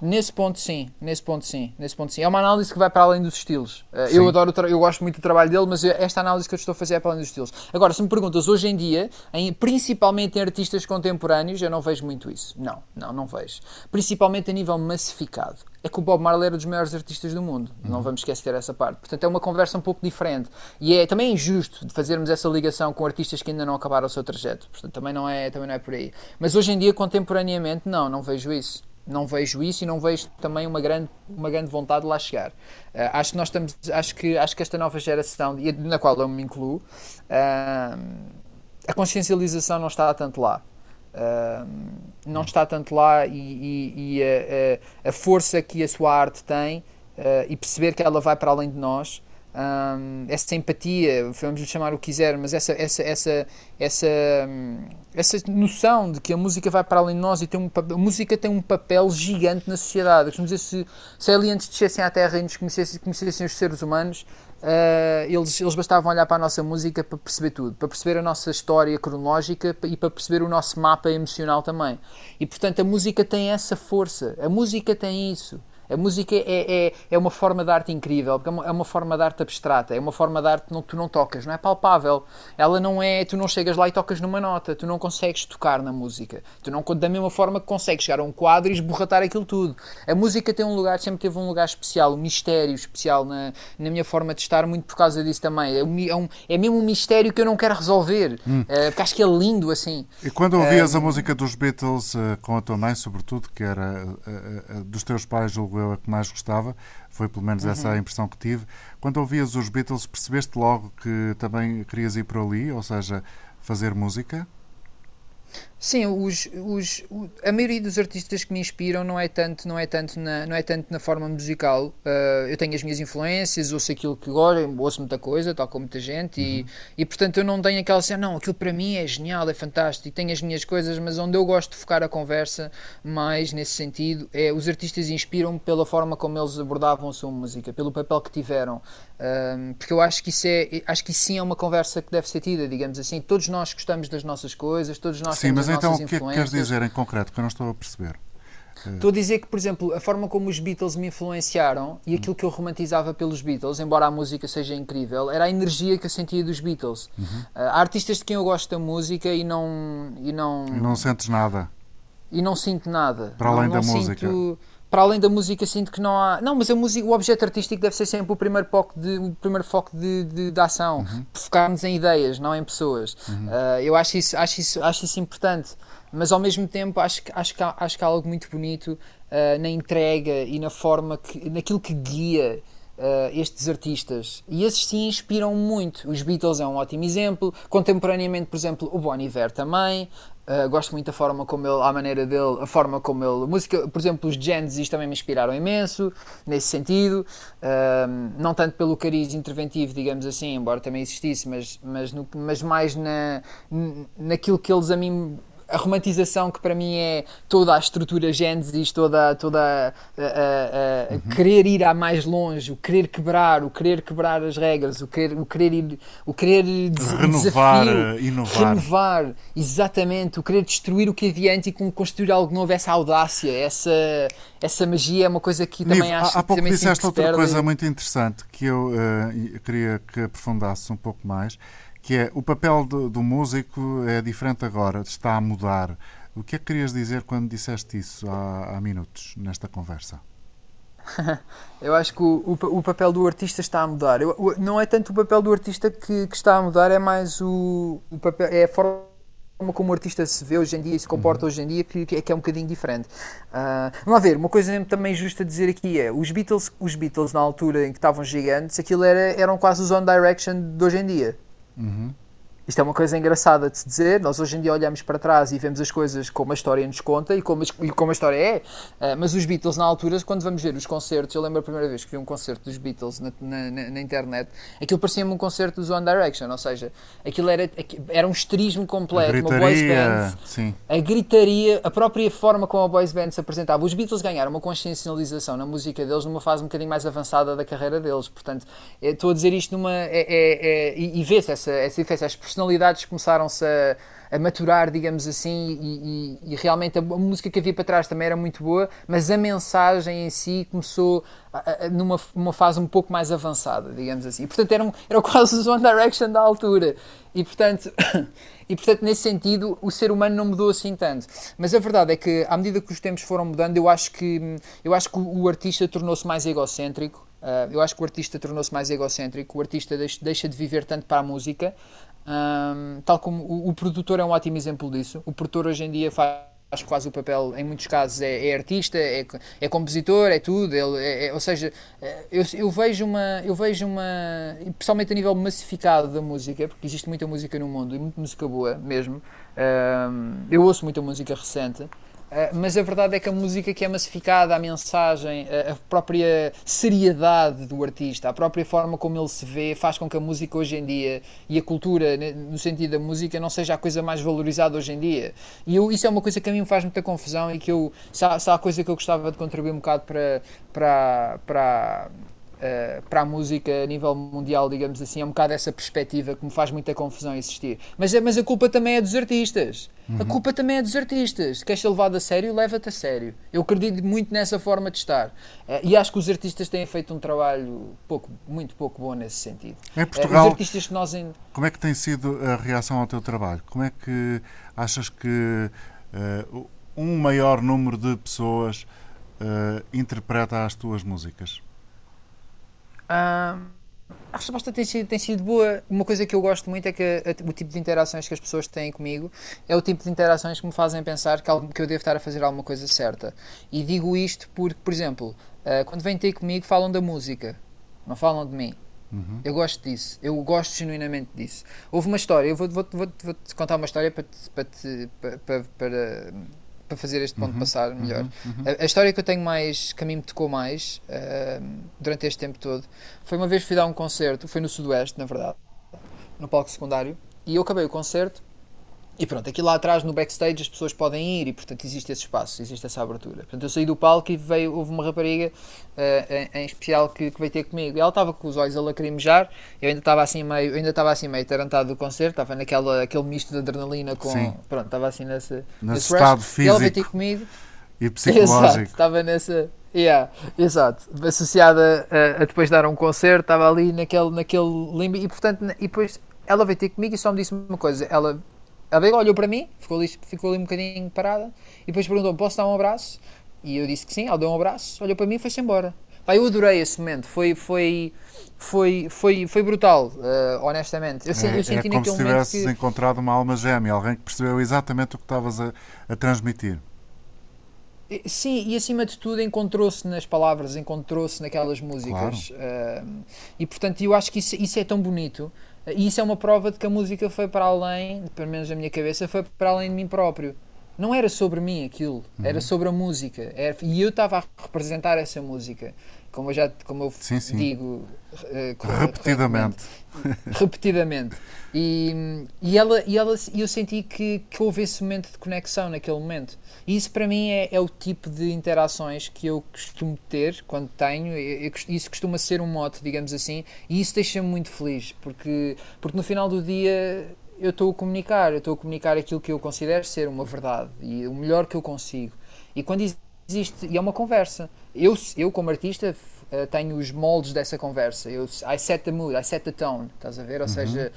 Nesse ponto sim, nesse ponto sim, nesse ponto sim. É uma análise que vai para além dos estilos. Uh, eu adoro, eu gosto muito do trabalho dele, mas esta análise que eu estou a fazer é para além dos estilos. Agora, se me perguntas, hoje em dia, em, principalmente em artistas contemporâneos, eu não vejo muito isso. Não, não, não vejo. Principalmente a nível massificado. É que o Bob Marley era dos maiores artistas do mundo. Uhum. Não vamos esquecer essa parte. Portanto, é uma conversa um pouco diferente. E é também injusto de fazermos essa ligação com artistas que ainda não acabaram o seu trajeto. Portanto, também não é, também não é por aí. Mas hoje em dia, contemporaneamente, não, não vejo isso não vejo isso e não vejo também uma grande, uma grande vontade de lá chegar. Uh, acho que nós estamos, acho que, acho que esta nova geração, na qual eu me incluo, uh, a consciencialização não está tanto lá. Uh, não está tanto lá e, e, e a, a, força que a sua arte tem e perceber que ela vai para além de nós um, essa empatia, vamos lhe chamar o que quiser, mas essa, essa, essa, essa, essa noção de que a música vai para além de nós e tem um, a música tem um papel gigante na sociedade. Vamos dizer, se, se aliens descessem à Terra e nos conhecessem, conhecessem os seres humanos, uh, eles, eles bastavam olhar para a nossa música para perceber tudo, para perceber a nossa história cronológica e para perceber o nosso mapa emocional também. E portanto a música tem essa força, a música tem isso. A música é, é, é uma forma de arte incrível, porque é uma, é uma forma de arte abstrata, é uma forma de arte que não, tu não tocas, não é palpável. Ela não é, tu não chegas lá e tocas numa nota, tu não consegues tocar na música. Tu não, da mesma forma que consegues chegar a um quadro e esborratar aquilo tudo. A música tem um lugar, sempre teve um lugar especial, um mistério especial na, na minha forma de estar, muito por causa disso também. É, um, é, é mesmo um mistério que eu não quero resolver, hum. uh, porque acho que é lindo assim. E quando ouvias a música dos Beatles uh, com a tua mãe, sobretudo, que era dos teus pais, julgo eu a que mais gostava, foi pelo menos essa a uhum. impressão que tive. Quando ouvias os Beatles, percebeste logo que também querias ir por ali, ou seja, fazer música? Sim, os, os, a maioria dos artistas que me inspiram não é tanto, não é tanto, na, não é tanto na forma musical. Uh, eu tenho as minhas influências, ouço aquilo que gosto, ouço muita coisa, tal como muita gente, uhum. e, e portanto eu não tenho aquela cena, não, aquilo para mim é genial, é fantástico, tenho as minhas coisas, mas onde eu gosto de focar a conversa mais nesse sentido é os artistas inspiram-me pela forma como eles abordavam a sua música, pelo papel que tiveram, uh, porque eu acho que isso é, acho que sim é uma conversa que deve ser tida, digamos assim. Todos nós gostamos das nossas coisas, todos nós sim, mas então o que é que queres dizer em concreto? Que eu não estou a perceber. Estou a dizer que, por exemplo, a forma como os Beatles me influenciaram e aquilo que eu romantizava pelos Beatles, embora a música seja incrível, era a energia que eu sentia dos Beatles. Uhum. Uh, há artistas de quem eu gosto da música e não. E não, e não sentes nada. E não sinto nada. Para além não, da não música. Sinto, para além da música, sinto que não há. Não, mas a música, o objeto artístico deve ser sempre o primeiro foco de, o primeiro foco de, de, de ação. Uhum. Focarmos em ideias, não em pessoas. Uhum. Uh, eu acho isso, acho, isso, acho isso importante mas ao mesmo tempo acho, acho, que, há, acho que há algo muito bonito uh, na entrega e na forma que, naquilo que guia uh, estes artistas. E esses sim inspiram muito. Os Beatles é um ótimo exemplo. Contemporaneamente, por exemplo, o Bon Iver também. Uh, gosto muito da forma como ele, a maneira dele, a forma como ele. A música, por exemplo, os Genesis também me inspiraram imenso, nesse sentido. Uh, não tanto pelo cariz interventivo, digamos assim, embora também existisse, mas, mas, no, mas mais na, naquilo que eles a mim a romantização que para mim é toda a estrutura Gênesis, toda, toda a, a, a, uhum. querer ir a mais longe, o querer quebrar, o querer quebrar as regras, o querer, o querer ir, o querer renovar, desafio, inovar. renovar, exatamente, o querer destruir o que havia antes e construir algo novo, essa audácia, essa, essa magia é uma coisa que Nivo, também acho há, há pouco que disseste outra coisa muito interessante que eu uh, queria que aprofundasse um pouco mais que é o papel do, do músico é diferente agora, está a mudar. O que é que querias dizer quando disseste isso há, há minutos, nesta conversa? *laughs* eu acho que o, o, o, papel do artista está a mudar. Eu, o, não é tanto o papel do artista que, que, está a mudar, é mais o, papel, é a forma como o artista se vê hoje em dia e se comporta uhum. hoje em dia que, que, é, que é um bocadinho diferente. Uh, vamos lá ver, uma coisa também justa dizer aqui é, os Beatles, os Beatles na altura em que estavam gigantes, aquilo era, eram quase os On Direction de hoje em dia. Uhum. Isto é uma coisa engraçada de se dizer. Nós hoje em dia olhamos para trás e vemos as coisas como a história nos conta e como, e como a história é. Uh, mas os Beatles, na altura, quando vamos ver os concertos, eu lembro a primeira vez que vi um concerto dos Beatles na, na, na internet, aquilo parecia-me um concerto dos One Direction, ou seja, aquilo era, era um esterismo completo, uma boys band. Sim. A gritaria, a própria forma como a boys band se apresentava. Os Beatles ganharam uma consciencialização na música deles numa fase um bocadinho mais avançada da carreira deles. Portanto, estou a dizer isto numa. É, é, é, e, e vê-se essa, essa diferença. As personalidades começaram-se a, a, maturar, digamos assim, e, e, e, realmente a, música que havia para trás também era muito boa, mas a mensagem em si começou a, a, numa uma fase um pouco mais avançada, digamos assim. E, portanto, eram, eram quase os One Direction da altura. E, portanto. *coughs* E, portanto, nesse sentido, o ser humano não mudou assim tanto. Mas a verdade é que, à medida que os tempos foram mudando, eu acho que, eu acho que o artista tornou-se mais egocêntrico. Uh, eu acho que o artista tornou-se mais egocêntrico. O artista deixa de viver tanto para a música um, tal como o, o, produtor é um ótimo exemplo disso. O produtor hoje em dia faz quase o papel, em muitos casos, é, é artista, é, é, compositor, é tudo. Ele, é, é ou seja, é, eu, eu, vejo uma, eu vejo uma, pessoalmente a nível massificado da música, porque existe muita música no mundo e muita música boa mesmo. Um, eu ouço muita música recente. Uh, mas a verdade é que a música que é massificada, a mensagem, a, a, própria seriedade do artista, a própria forma como ele se vê, faz com que a música hoje em dia e a cultura, né, no sentido da música, não seja a coisa mais valorizada hoje em dia. E eu, isso é uma coisa que a mim me faz muita confusão e que eu, se há, se há coisa que eu gostava de contribuir um bocado para, para, para Uh, para a música a nível mundial, digamos assim, é um bocado essa perspectiva que me faz muita confusão existir. Mas, mas a culpa também é dos artistas. Uhum. A culpa também é dos artistas. Queres ser levado a sério? Leva-te a sério. Eu acredito muito nessa forma de estar. Uh, e acho que os artistas têm feito um trabalho pouco, muito pouco bom nesse sentido. Em Portugal, uh, os artistas que nós como é que tem sido a reação ao teu trabalho? Como é que achas que um maior número de pessoas interpreta as tuas músicas? Uh, a resposta tem sido, tem sido boa. Uma coisa que eu gosto muito é que a, o tipo de interações que as pessoas têm comigo é o tipo de interações que me fazem pensar que, algo, que eu devo estar a fazer alguma coisa certa. E digo isto porque, por exemplo, uh, quando vêm ter comigo falam da música, não falam de mim. Uhum. Eu gosto disso, eu gosto genuinamente disso. Houve uma história, eu vou-te vou, vou, vou, contar uma história para, para, para, para, para para fazer este ponto uhum, passar melhor. Uhum, uhum. A, a, história que eu tenho mais, que a mim me tocou mais uh, durante este tempo todo, foi uma vez fui dar um concerto, foi no Sudoeste, na verdade, no palco secundário, e eu acabei o concerto e pronto, aqui lá atrás no backstage as pessoas podem ir e portanto existe esse espaço, existe essa abertura. Portanto eu saí do palco e veio, houve uma rapariga uh, em, em, especial que, que, veio ter comigo. E ela estava com os olhos a lacrimejar, eu ainda estava assim meio, ainda estava assim meio tarantado do concerto, estava naquela aquele misto de adrenalina com, Sim. pronto, estava assim nesse, nesse estado físico. E ela veio ter comigo. E *laughs* psicológico. Exato, estava nessa, Yeah, exato. Associada a, a, depois dar um concerto, estava ali naquele, naquele limbo e portanto, e depois ela veio ter comigo e só me disse uma coisa. Ela a Bega olhou para mim, ficou ali, ficou ali um bocadinho parada e depois perguntou: Posso dar um abraço? E eu disse que sim. Ela deu um abraço, olhou para mim e foi-se embora. Pá, eu adorei esse momento, foi, foi, foi, foi, foi brutal, uh, honestamente. Eu, é, eu senti é como se tivesses que... encontrado uma alma gêmea, alguém que percebeu exatamente o que estavas a, a transmitir. Sim, e acima de tudo encontrou-se nas palavras, encontrou-se naquelas músicas. Claro. Uh, e portanto, eu acho que isso, isso é tão bonito. E isso é uma prova de que a música foi para além, pelo menos na minha cabeça, foi para além de mim próprio. Não era sobre mim aquilo, uhum. era sobre a música. Era, e eu estava a representar essa música. Como eu já como eu sim, sim. digo uh, repetidamente. repetidamente. E, e, ela, e ela, eu senti que, que houve esse momento de conexão naquele momento. E isso para mim é, é o tipo de interações que eu costumo ter quando tenho. Eu, isso costuma ser um mote, digamos assim, e isso deixa-me muito feliz, porque, porque no final do dia eu estou a comunicar, eu estou a comunicar aquilo que eu considero ser uma verdade e o melhor que eu consigo. E quando existe, e é uma conversa, eu, eu como artista uh, tenho os moldes dessa conversa. Eu, I set the mood, I set the tone, estás a ver? Ou uhum. seja,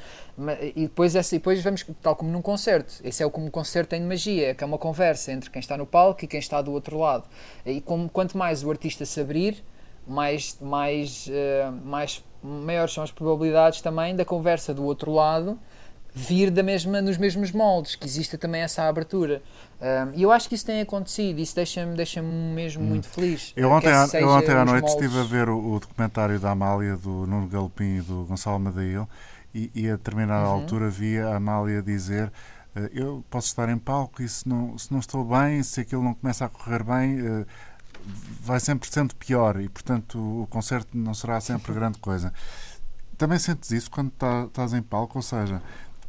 e depois, essa, e depois vamos, tal como num concerto, esse é o como um concerto tem de magia, que é uma conversa entre quem está no palco e quem está do outro lado. E como, quanto mais o artista se abrir, mais, mais, uh, mais maiores são as probabilidades também da conversa do outro lado vir da mesma, nos mesmos moldes, que exista também essa abertura. Um, e eu acho que isso tem acontecido, isso deixa-me deixa mesmo hum. muito feliz. Eu ontem, à, eu ontem à noite moldes... estive a ver o, o, documentário da Amália, do Nuno Galopim e do Gonçalo Madail, e, e a determinada uhum. altura via a Amália dizer uh, eu posso estar em palco e se não, se não estou bem, se aquilo não começa a correr bem, uh, vai sempre sendo pior e, portanto, o concerto não será sempre *laughs* grande coisa. Também sentes isso quando tá, estás em palco, ou seja,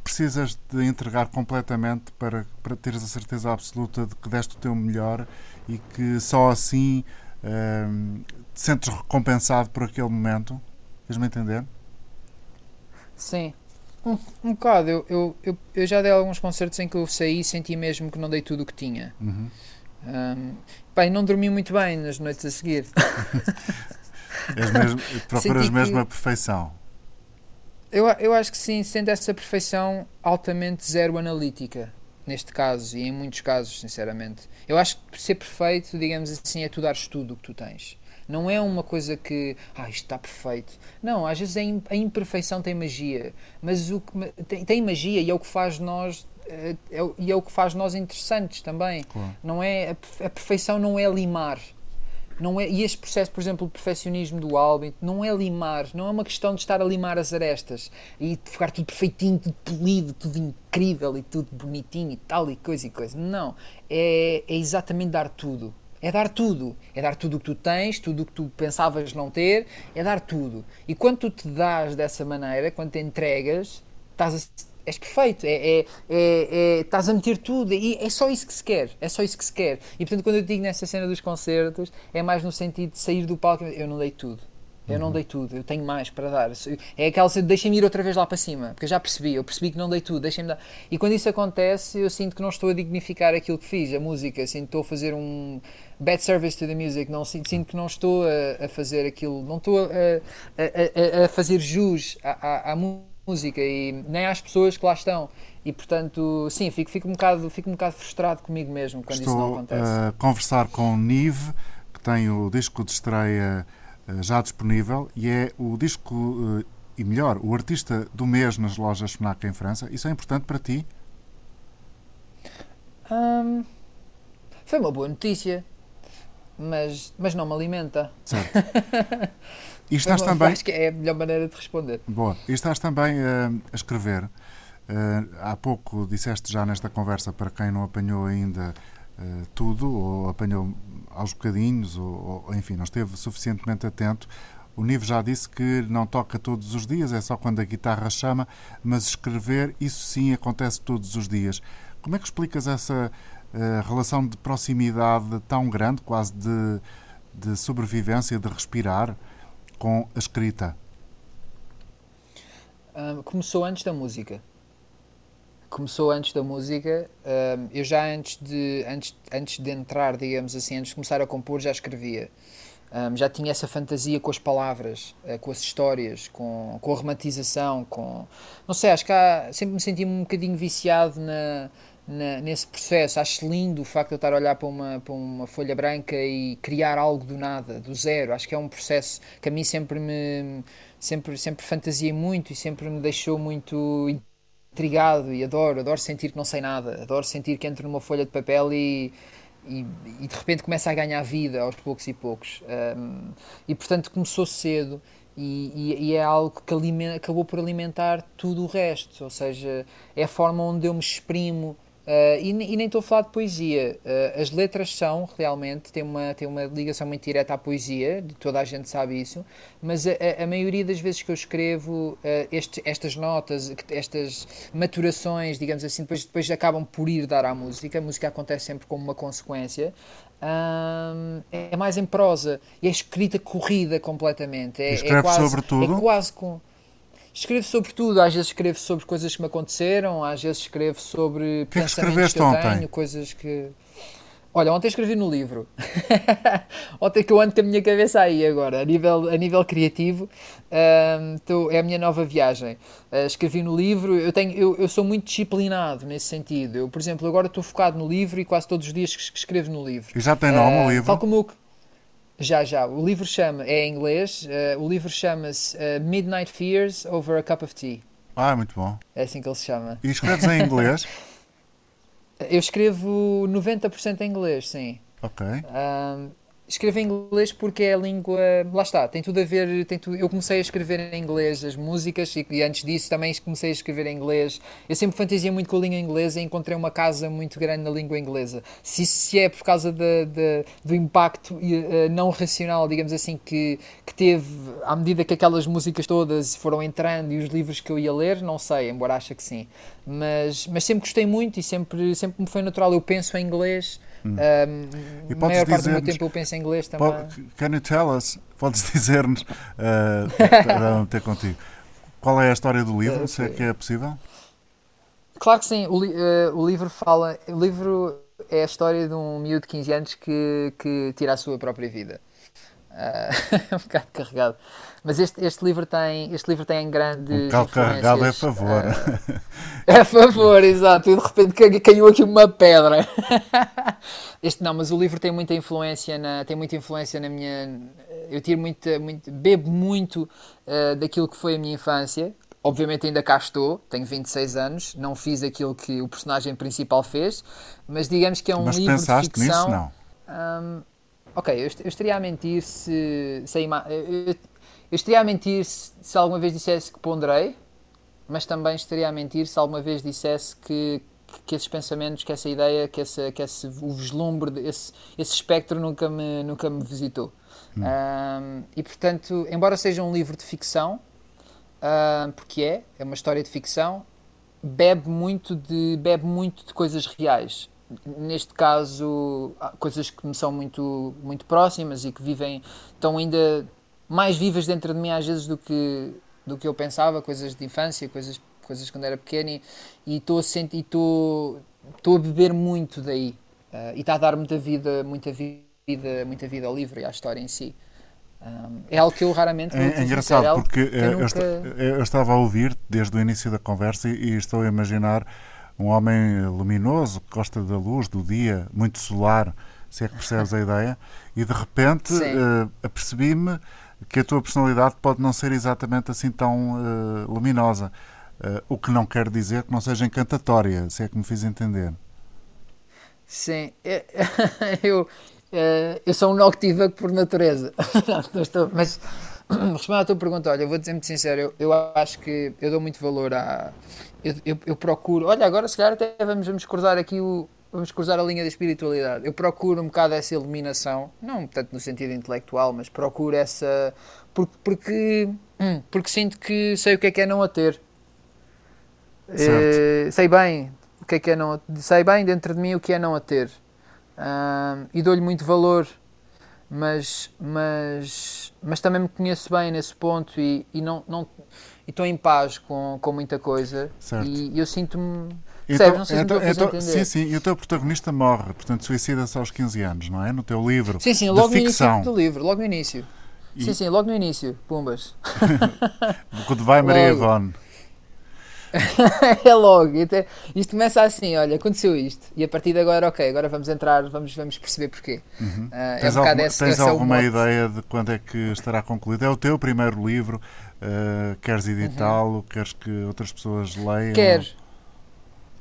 precisas de entregar completamente para, para teres a certeza absoluta de que deste o teu melhor e que só assim hum, te sentes recompensado por aquele momento. Queres-me entender? Sim, um, um bocado. Eu, eu, eu, eu, já dei alguns concertos em que eu saí e senti mesmo que não dei tudo o que tinha. Uhum. Um, bem, não dormi muito bem nas noites a seguir. *laughs* mesmo, procuras mesmo que... a perfeição. Eu, eu acho que sim, sendo essa perfeição altamente zero analítica, neste caso e em muitos casos, sinceramente. Eu acho que ser perfeito, digamos assim, é tu dares tudo o que tu tens. Não é uma coisa que, ah, isto está perfeito. Não, às vezes a imperfeição tem magia, mas o que tem, tem magia e é o que faz nós é, é, e é o que faz nós interessantes também. Claro. Não é a, a perfeição não é limar não é, e este processo, por exemplo, de perfeccionismo do álbum, não é limar, não é uma questão de estar a limar as arestas e de ficar tudo perfeitinho, tudo polido, tudo incrível e tudo bonitinho e tal e coisa e coisa. Não. É, é exatamente dar tudo. É dar tudo. É dar tudo o que tu tens, tudo o que tu pensavas não ter, é dar tudo. E quando tu te dás dessa maneira, quando te entregas, estás a és perfeito, é, é, é, é, estás a meter tudo, e é só isso que se quer, é só isso que se quer. E portanto, quando eu digo nessa cena dos concertos, é mais no sentido de sair do palco, eu não dei tudo. Eu não uhum. dei tudo, eu tenho mais para dar. É aquela cena, deixem-me ir outra vez lá para cima, porque eu já percebi, eu percebi que não dei tudo, deixem-me dar. E quando isso acontece, eu sinto que não estou a dignificar aquilo que fiz, a música, sinto que estou a fazer um bad service to the music, não, sinto, sinto que não estou a, a fazer aquilo, não estou a, a, a, fazer jus à música música e nem às pessoas que lá estão. E portanto, sim, fico, fico, um, bocado, fico um bocado frustrado comigo mesmo quando Estou isso não acontece. a conversar com Nive, que tem o disco de estreia eh, já disponível e é o disco, eh, e melhor, o artista do mês nas lojas FNAC em França. Isso é importante para ti? Foi uma boa notícia, mas, mas não me alimenta. Certo. *laughs* E estás também. Acho que é a melhor maneira de responder. Boa. E estás também uh, a escrever. Uh, há pouco disseste já nesta conversa, para quem não apanhou ainda uh, tudo, ou apanhou aos bocadinhos, ou, ou, enfim, não esteve suficientemente atento. O Nivo já disse que não toca todos os dias, é só quando a guitarra chama, mas escrever, isso sim acontece todos os dias. Como é que explicas essa relação de proximidade tão grande, quase de, de sobrevivência, de respirar? Com a escrita? Um, começou antes da música. Começou antes da música. Um, eu já antes de, antes, antes de entrar, digamos assim, antes de começar a compor, já escrevia. Um, já tinha essa fantasia com as palavras, uh, com as histórias, com, com a romantização, com... Não sei, acho que há, sempre me senti um bocadinho viciado na, na, nesse processo. Acho lindo o facto de eu estar a olhar para uma, para uma folha branca e criar algo do nada, do zero. Acho que é um processo que a mim sempre me sempre, sempre fantasiei muito e sempre me deixou muito intrigado e adoro, adoro sentir que não sei nada, adoro sentir que entro numa folha de papel e, e, e de repente começa a ganhar vida aos poucos e poucos. Um, e portanto começou cedo e, e, e, é algo que alimenta, acabou por alimentar tudo o resto, ou seja, é a forma onde eu me exprimo Uh, e, e, nem estou a falar de poesia. Uh, as letras são, realmente, têm uma, têm uma ligação muito direta à poesia, toda a gente sabe isso, mas a, a maioria das vezes que eu escrevo uh, este, estas notas, estas maturações, digamos assim, depois, depois acabam por ir dar à música. A música acontece sempre como uma consequência. é mais em prosa e é escrita corrida completamente. É, Escreve é quase, sobre tudo? É quase com Escrevo sobre tudo, às vezes escrevo sobre coisas que me aconteceram, às vezes escrevo sobre que é pensamentos que, que eu ontem? tenho, coisas que. Olha, ontem escrevi no livro. *laughs* ontem que eu ando com a minha cabeça aí agora, a nível, a nível criativo, uh, tô, é a minha nova viagem. Uh, escrevi no livro, eu, tenho, eu, eu sou muito disciplinado nesse sentido. Eu, por exemplo, agora estou focado no livro e quase todos os dias que escrevo no livro. E já tem nome uh, o livro? Tal como eu, já, já. O livro chama, é em inglês, o livro chama-se Midnight Fears Over a Cup of Tea. Ah, muito bom. É assim que ele se chama. E escreves em inglês? *laughs* Eu escrevo 90% em inglês, sim. Ok. Um, escrevo em inglês porque é a língua. Lá está, tem tudo a ver. Tem eu comecei a escrever em inglês as músicas e, e, antes disso também comecei a escrever em inglês. Eu sempre fantasia muito com a língua inglesa e encontrei uma casa muito grande na língua inglesa. Se, se é por causa de, de, do impacto uh, não racional, digamos assim, que, que teve à medida que aquelas músicas todas foram entrando e os livros que eu ia ler, não sei, embora ache que sim. Mas, mas sempre gostei muito e sempre, sempre me foi natural. Eu penso em inglês. Hum. Um, a maior parte do meu tempo eu penso em inglês também. can you tell us? Podes *laughs* dizer-nos uh, para ter contigo. Qual é a história do livro? Okay. Se é que é possível? Claro que sim. O, uh, o, livro fala. O livro é a história de um miúdo de 15 anos que, que tira a sua própria vida. *laughs* É um bocado carregado. Mas este, este livro tem este livro tem grandes. Um bocado carregado é a favor. Uh, é a favor, *laughs* exato. E de repente caiu aqui uma pedra. *laughs* este não, mas o livro tem muita influência na tem muita influência na minha. Eu tiro muito, muito bebo muito uh, daquilo que foi a minha infância. Obviamente ainda cá estou, tenho 26 anos, não fiz aquilo que o personagem principal fez, mas digamos que é um mas livro de ficção. Nisso, não? Um, ok, eu, eu, estaria a mentir se, se a eu, eu estaria a mentir se, se, alguma vez dissesse que ponderei, mas também estaria a mentir se alguma vez dissesse que, que esses pensamentos, que essa ideia, que, essa, que esse, o vislumbre, esse, esse espectro nunca me, nunca me visitou. Hum. Um, e portanto, embora seja um livro de ficção, um, porque é, é uma história de ficção, bebe muito de, bebe muito de coisas reais. Neste caso, coisas que me são muito, muito próximas e que vivem, estão ainda mais vivas dentro de mim às vezes do que, do que eu pensava, coisas de infância, coisas, coisas quando era pequeno e estou a sentir, estou a beber muito daí uh, e está a dar muita vida, muita vida, muita vida ao livro e à história em si. Um, é algo que eu raramente É, é engraçado é porque eu, eu, nunca... eu, estava a ouvir desde o início da conversa e, e estou a imaginar um homem luminoso que gosta da luz, do dia, muito solar, se é que percebes a ideia, e de repente uh, apercebi-me que a tua personalidade pode não ser exatamente assim tão uh, luminosa. Uh, o que não quer dizer que não seja encantatória, se é que me fiz entender. Sim, *laughs* eu, eh, eu sou um noctívago por natureza. *laughs* não, estou, mas *clears throat* respondendo à tua pergunta, olha, eu vou dizer muito sincero, eu, eu acho que eu dou muito valor a. Eu, eu, eu, procuro. Olha, agora se calhar até vamos, vamos cruzar aqui o, vamos cruzar a linha da espiritualidade. Eu procuro um bocado essa iluminação, não tanto no sentido intelectual, mas procuro essa. Porque, porque, hum, porque sinto que sei o que é que é não a ter. Uh, sei bem o que é que é não sei bem dentro de mim o que é não a ter. Uh, e dou-lhe muito valor, mas, mas, mas também me conheço bem nesse ponto e, e não, não e estou em paz com, com muita coisa certo. e eu sinto-me então, não sei então, se então, Sim, sim, e o teu protagonista morre, portanto suicida-se aos 15 anos, não é? No teu livro. Sim, sim, logo no início do livro, logo no início. E... Sim, sim, logo no início, pumbas. *laughs* Quando vai Maria Ivone. *laughs* é logo. Isto começa assim, olha, aconteceu isto. E a partir de agora, ok, agora vamos entrar, vamos, vamos perceber porquê. Uhum. Uh, tens é um alguma, esse, tens esse alguma é ideia de quando é que estará concluído? É o teu primeiro livro? Uh, queres editá-lo? Uhum. Queres que outras pessoas leiam? Quero.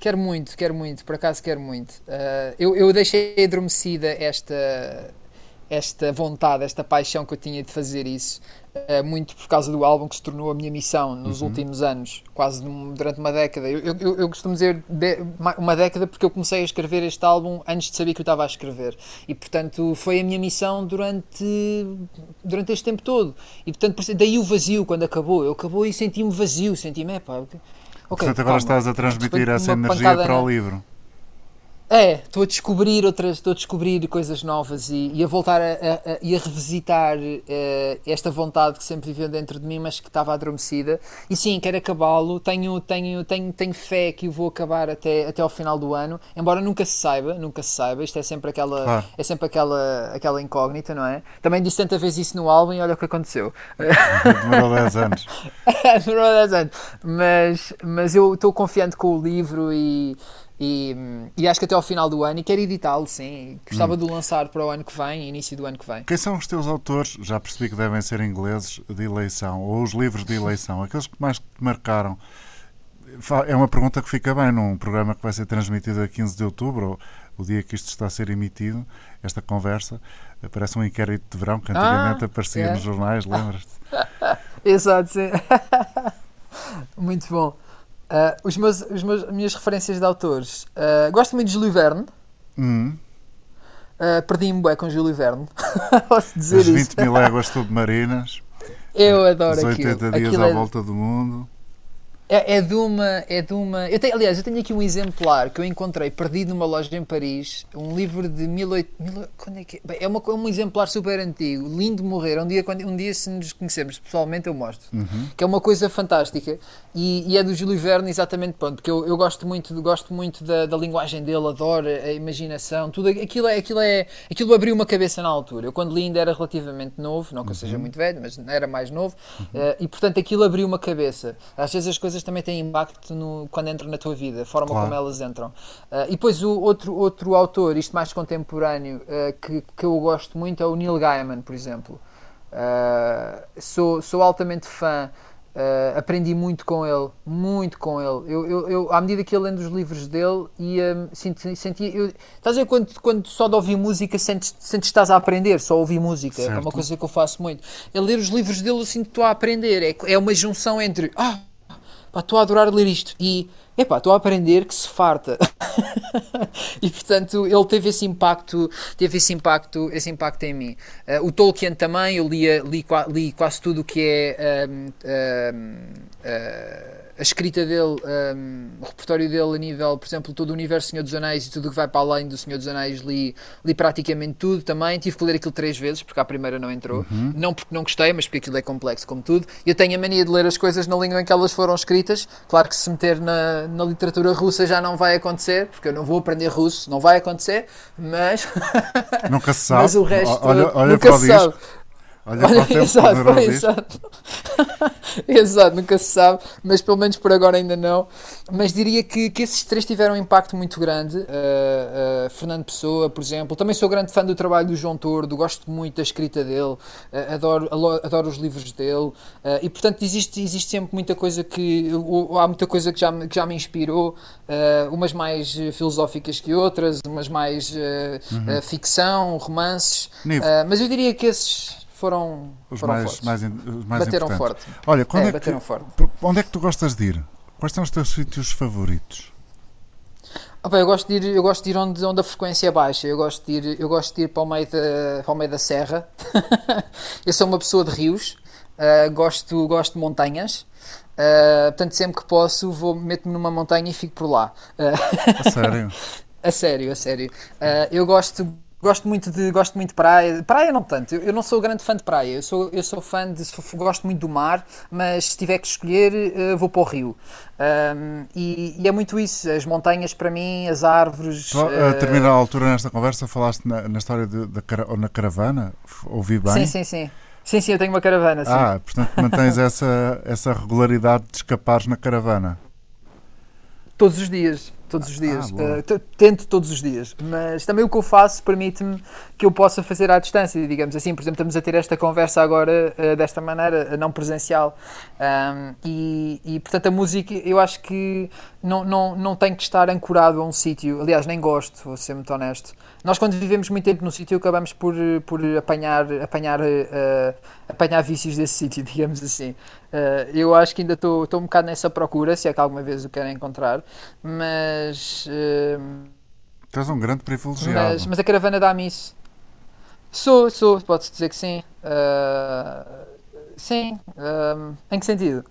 Quero muito, quero muito, por acaso quero muito. Uh, eu, eu deixei adormecida esta, esta vontade, esta paixão que eu tinha de fazer isso, uh, muito por causa do álbum que se tornou a minha missão nos uhum. últimos anos, quase durante uma década. Eu, eu, eu costumo dizer de, uma década porque eu comecei a escrever este álbum antes de saber que eu estava a escrever. E portanto foi a minha missão durante, durante este tempo todo. E portanto, daí o vazio quando acabou. Eu acabou e senti-me vazio, senti-me, pá. Okay, Portanto, agora calma. estás a transmitir essa energia para o livro. É, estou a descobrir outras, estou a descobrir coisas novas e, e a voltar a, a, a, e a revisitar uh, esta vontade que sempre viveu dentro de mim, mas que estava adormecida. E sim, quero acabá-lo. Tenho, tenho, tenho, tenho fé que o vou acabar até, até ao final do ano, embora nunca se saiba, nunca se saiba. Isto é sempre aquela, é sempre aquela, aquela incógnita, não é? Também disse tanta vez isso no álbum e olha o que aconteceu. Demorou 10 anos. *laughs* Demorou 10 anos. Mas, mas eu estou confiante com o livro e e, e, acho que até ao final do ano, e quero editá-lo, sim. Gostava hum. de lançar para o ano que vem, início do ano que vem. Quem são os teus autores, já percebi que devem ser ingleses, de eleição, ou os livros de eleição, aqueles que mais te marcaram? É uma pergunta que fica bem num programa que vai ser transmitido a 15 de outubro, o dia que isto está a ser emitido, esta conversa. Parece um inquérito de verão que antigamente ah, aparecia é. nos jornais, lembras-te? *laughs* Exato, sim. *laughs* Muito bom. Uh, os meus, os meus, as minhas referências de autores. Uh, gosto muito de Júlio Verne. Hum. Uh, Perdi-me bué com Júlio Verne. *laughs* Posso dizer As 20 isso. mil léguas submarinas. Eu adoro Os 80 aquilo. dias aquilo à é... volta do mundo. É, é, de uma. É de uma eu tenho, aliás, eu tenho aqui um exemplar que eu encontrei perdido numa loja em Paris. Um livro de 1800. Quando é que é? Bem, é, uma, é um exemplar super antigo. Lindo de morrer. Um dia, quando, um dia se nos conhecermos pessoalmente, eu mostro. Uhum. Que é uma coisa fantástica. E, e, é do Júlio Verne, exatamente. Pronto, porque eu, eu gosto muito, gosto muito da, da linguagem dele, adoro a imaginação. Tudo aquilo, é, aquilo, é, aquilo abriu uma cabeça na altura. Eu, quando li, ainda era relativamente novo. Não que eu seja uhum. muito velho, mas era mais novo. Uhum. Uh, e portanto, aquilo abriu uma cabeça. Às vezes as coisas também têm impacto no, quando entram na tua vida, a forma claro. como elas entram. Uh, e depois o outro, outro autor, isto mais contemporâneo, uh, que, que eu gosto muito é o Neil Gaiman, por exemplo. Uh, sou, sou altamente fã. Uh, aprendi muito com ele, muito com ele. Eu, eu, eu, à medida que ia lendo os livros dele, ia, senti, sentia. Eu, estás a ver quando, quando só de ouvir música sentes, sentes que estás a aprender, só ouvir música, certo. é uma coisa que eu faço muito. A ler os livros dele, eu sinto que estou a aprender. É, é uma junção entre. Ah, pá, estou a adorar ler isto e epá, estou a aprender que se farta. *laughs* e portanto ele teve esse impacto, teve esse impacto, esse impacto em mim. Uh, o Tolkien também, eu li, li, li quase tudo o que é. Um, um, uh, a escrita dele, um, o repertório dele a nível, por exemplo, todo o universo do Senhor dos Anéis e tudo o que vai para além do Senhor dos Anéis, li, li praticamente tudo também. Tive que ler aquilo três vezes, porque a primeira não entrou. Uhum. Não porque não gostei, mas porque aquilo é complexo como tudo. Eu tenho a mania de ler as coisas na língua em que elas foram escritas. Claro que se meter na, na literatura russa já não vai acontecer, porque eu não vou aprender russo, não vai acontecer, mas. Nunca se sabe. *laughs* mas o resto. Olha, olha nunca se sabe. Olha, Olha exato, exato. *laughs* exato, nunca se sabe, mas pelo menos por agora ainda não. Mas diria que, que esses três tiveram um impacto muito grande. Uh, uh, Fernando Pessoa, por exemplo. Também sou grande fã do trabalho do João Tordo, gosto muito da escrita dele, uh, adoro, adoro os livros dele. e portanto, existe, existe sempre muita coisa que. há muita coisa que já, que já me inspirou, umas mais filosóficas que outras, umas mais uhum. ficção, romances. mas eu diria que esses foram, os foram mais, fortes. Mais, os mais bateram forte. Olha, é, é bateram que, forte. onde é que tu gostas de ir? Quais são os teus sítios favoritos? Opa, eu gosto de ir, eu gosto de ir onde, onde a frequência é baixa. Eu gosto de ir, eu gosto de ir para, o meio da, para o meio da serra. *laughs* eu sou uma pessoa de rios. Uh, gosto, gosto de montanhas. Uh, portanto, sempre que posso, vou meto-me numa montanha e fico por lá. Uh, *laughs* a sério? a sério, a sério. eu gosto Gosto muito de gosto muito de praia. Praia não tanto. Eu, eu, não sou grande fã de praia. Eu sou eu sou fã de gosto muito do mar, mas se tiver que escolher uh, vou para o rio. Um, e, e, é muito isso. As montanhas para mim, as árvores. a uh, terminar a altura nesta conversa falaste na, na história de, da ou na caravana. Ouvi bem? Sim, sim, sim. Sim, sim, eu tenho uma caravana. Sim. Ah, portanto mantens *laughs* essa essa regularidade de escapares na caravana. Todos os dias todos os dias. Ah, uh, tento todos os dias. Mas também o que eu faço permite-me que eu possa fazer à distância, digamos assim. Por exemplo, estamos a ter esta conversa agora uh, desta maneira, não presencial. Um, e, e, portanto, a música, eu acho que não, não, não tem que estar ancorado a um sítio. Aliás, nem gosto, vou ser muito honesto. Nós, quando vivemos muito tempo no sítio, acabamos por, por apanhar, apanhar, uh, apanhar vícios desse sítio, *laughs* digamos assim. Uh, eu acho que ainda estou um bocado nessa procura, se é que alguma vez o querem encontrar, mas. Uh, tu és um grande privilegiado. Mas, mas a caravana dá-me isso. Sou, sou, pode-se dizer que sim. Uh, sim. Um, em que sentido?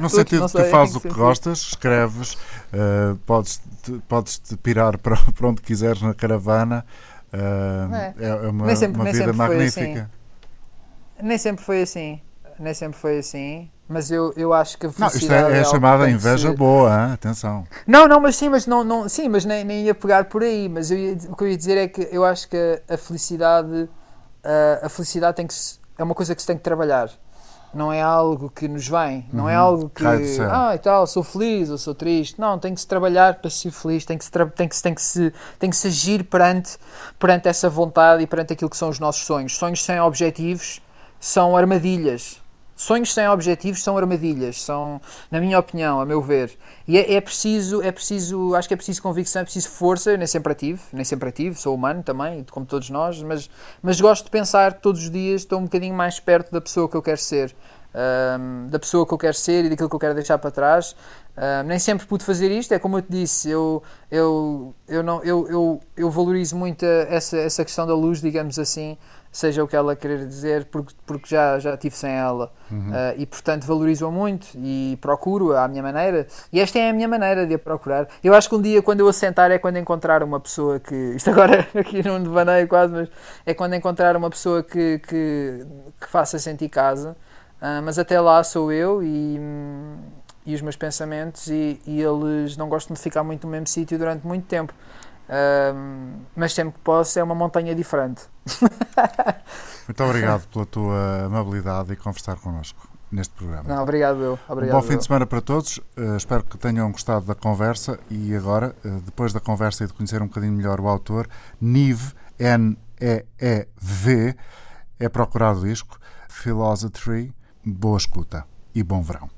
No *laughs* sentido que tu fazes o que sentido. gostas, escreves, uh, podes, -te, podes te pirar para, *laughs* para onde quiseres na caravana. Uh, é. é. uma, sempre, uma vida magnífica. Assim. Nem sempre foi assim. Nem sempre foi assim. Mas eu, eu acho que a. Não, isto é, é, é chamada inveja boa, hein? atenção. Não, não, mas sim, mas não, não sim, mas nem, nem ia pegar por aí. Mas eu o que eu ia dizer é que eu acho que a felicidade, a, a felicidade tem que se, é uma coisa que se tem que trabalhar. Não é algo que nos vem, não é uhum. é algo que ah e tal, sou feliz ou sou triste. Não, tem que se trabalhar para ser feliz, tem que se, tem que se, tem que se, tem que se agir perante, perante essa vontade e perante aquilo que são os nossos sonhos. Sonhos sem objetivos são armadilhas Sonhos sem objetivos são armadilhas, são, na minha opinião, a meu ver. E é, é, preciso, é preciso, acho que é preciso convicção, é preciso força. Eu nem sempre ativo, nem sempre ativo, sou humano também, como todos nós, mas, mas gosto de pensar todos os dias estou um bocadinho mais perto da pessoa que eu quero ser. Um, da pessoa que eu quero ser e daquilo que eu quero deixar para trás. Um, nem sempre pude fazer isto, é como eu te disse, eu, eu, eu, não, eu, eu, eu valorizo muito essa, essa questão da luz, digamos assim seja o que ela querer dizer, porque, porque já, já tive sem ela. Uhum. Uh, e portanto valorizo-a muito e procuro-a à minha maneira. E esta é a minha maneira de a procurar. Eu acho que um dia, quando eu assentar, é quando encontrar uma pessoa que. Isto agora *laughs* aqui não devaneio quase, mas é quando encontrar uma pessoa que, que, que faça sentir casa. Uh, mas até lá sou eu e. e os meus pensamentos, e, e eles não gostam de ficar muito no mesmo sítio durante muito tempo. Um, mas sempre que posso é uma montanha diferente. *laughs* Muito obrigado pela tua amabilidade e conversar connosco neste programa. Não, obrigado eu. Obrigado um bom fim eu. de semana para todos. Uh, espero que tenham gostado da conversa e agora, uh, depois da conversa e de conhecer um bocadinho melhor o autor, Nive, N-E-E-V, é procurado o disco, Philosophy, boa escuta e bom verão.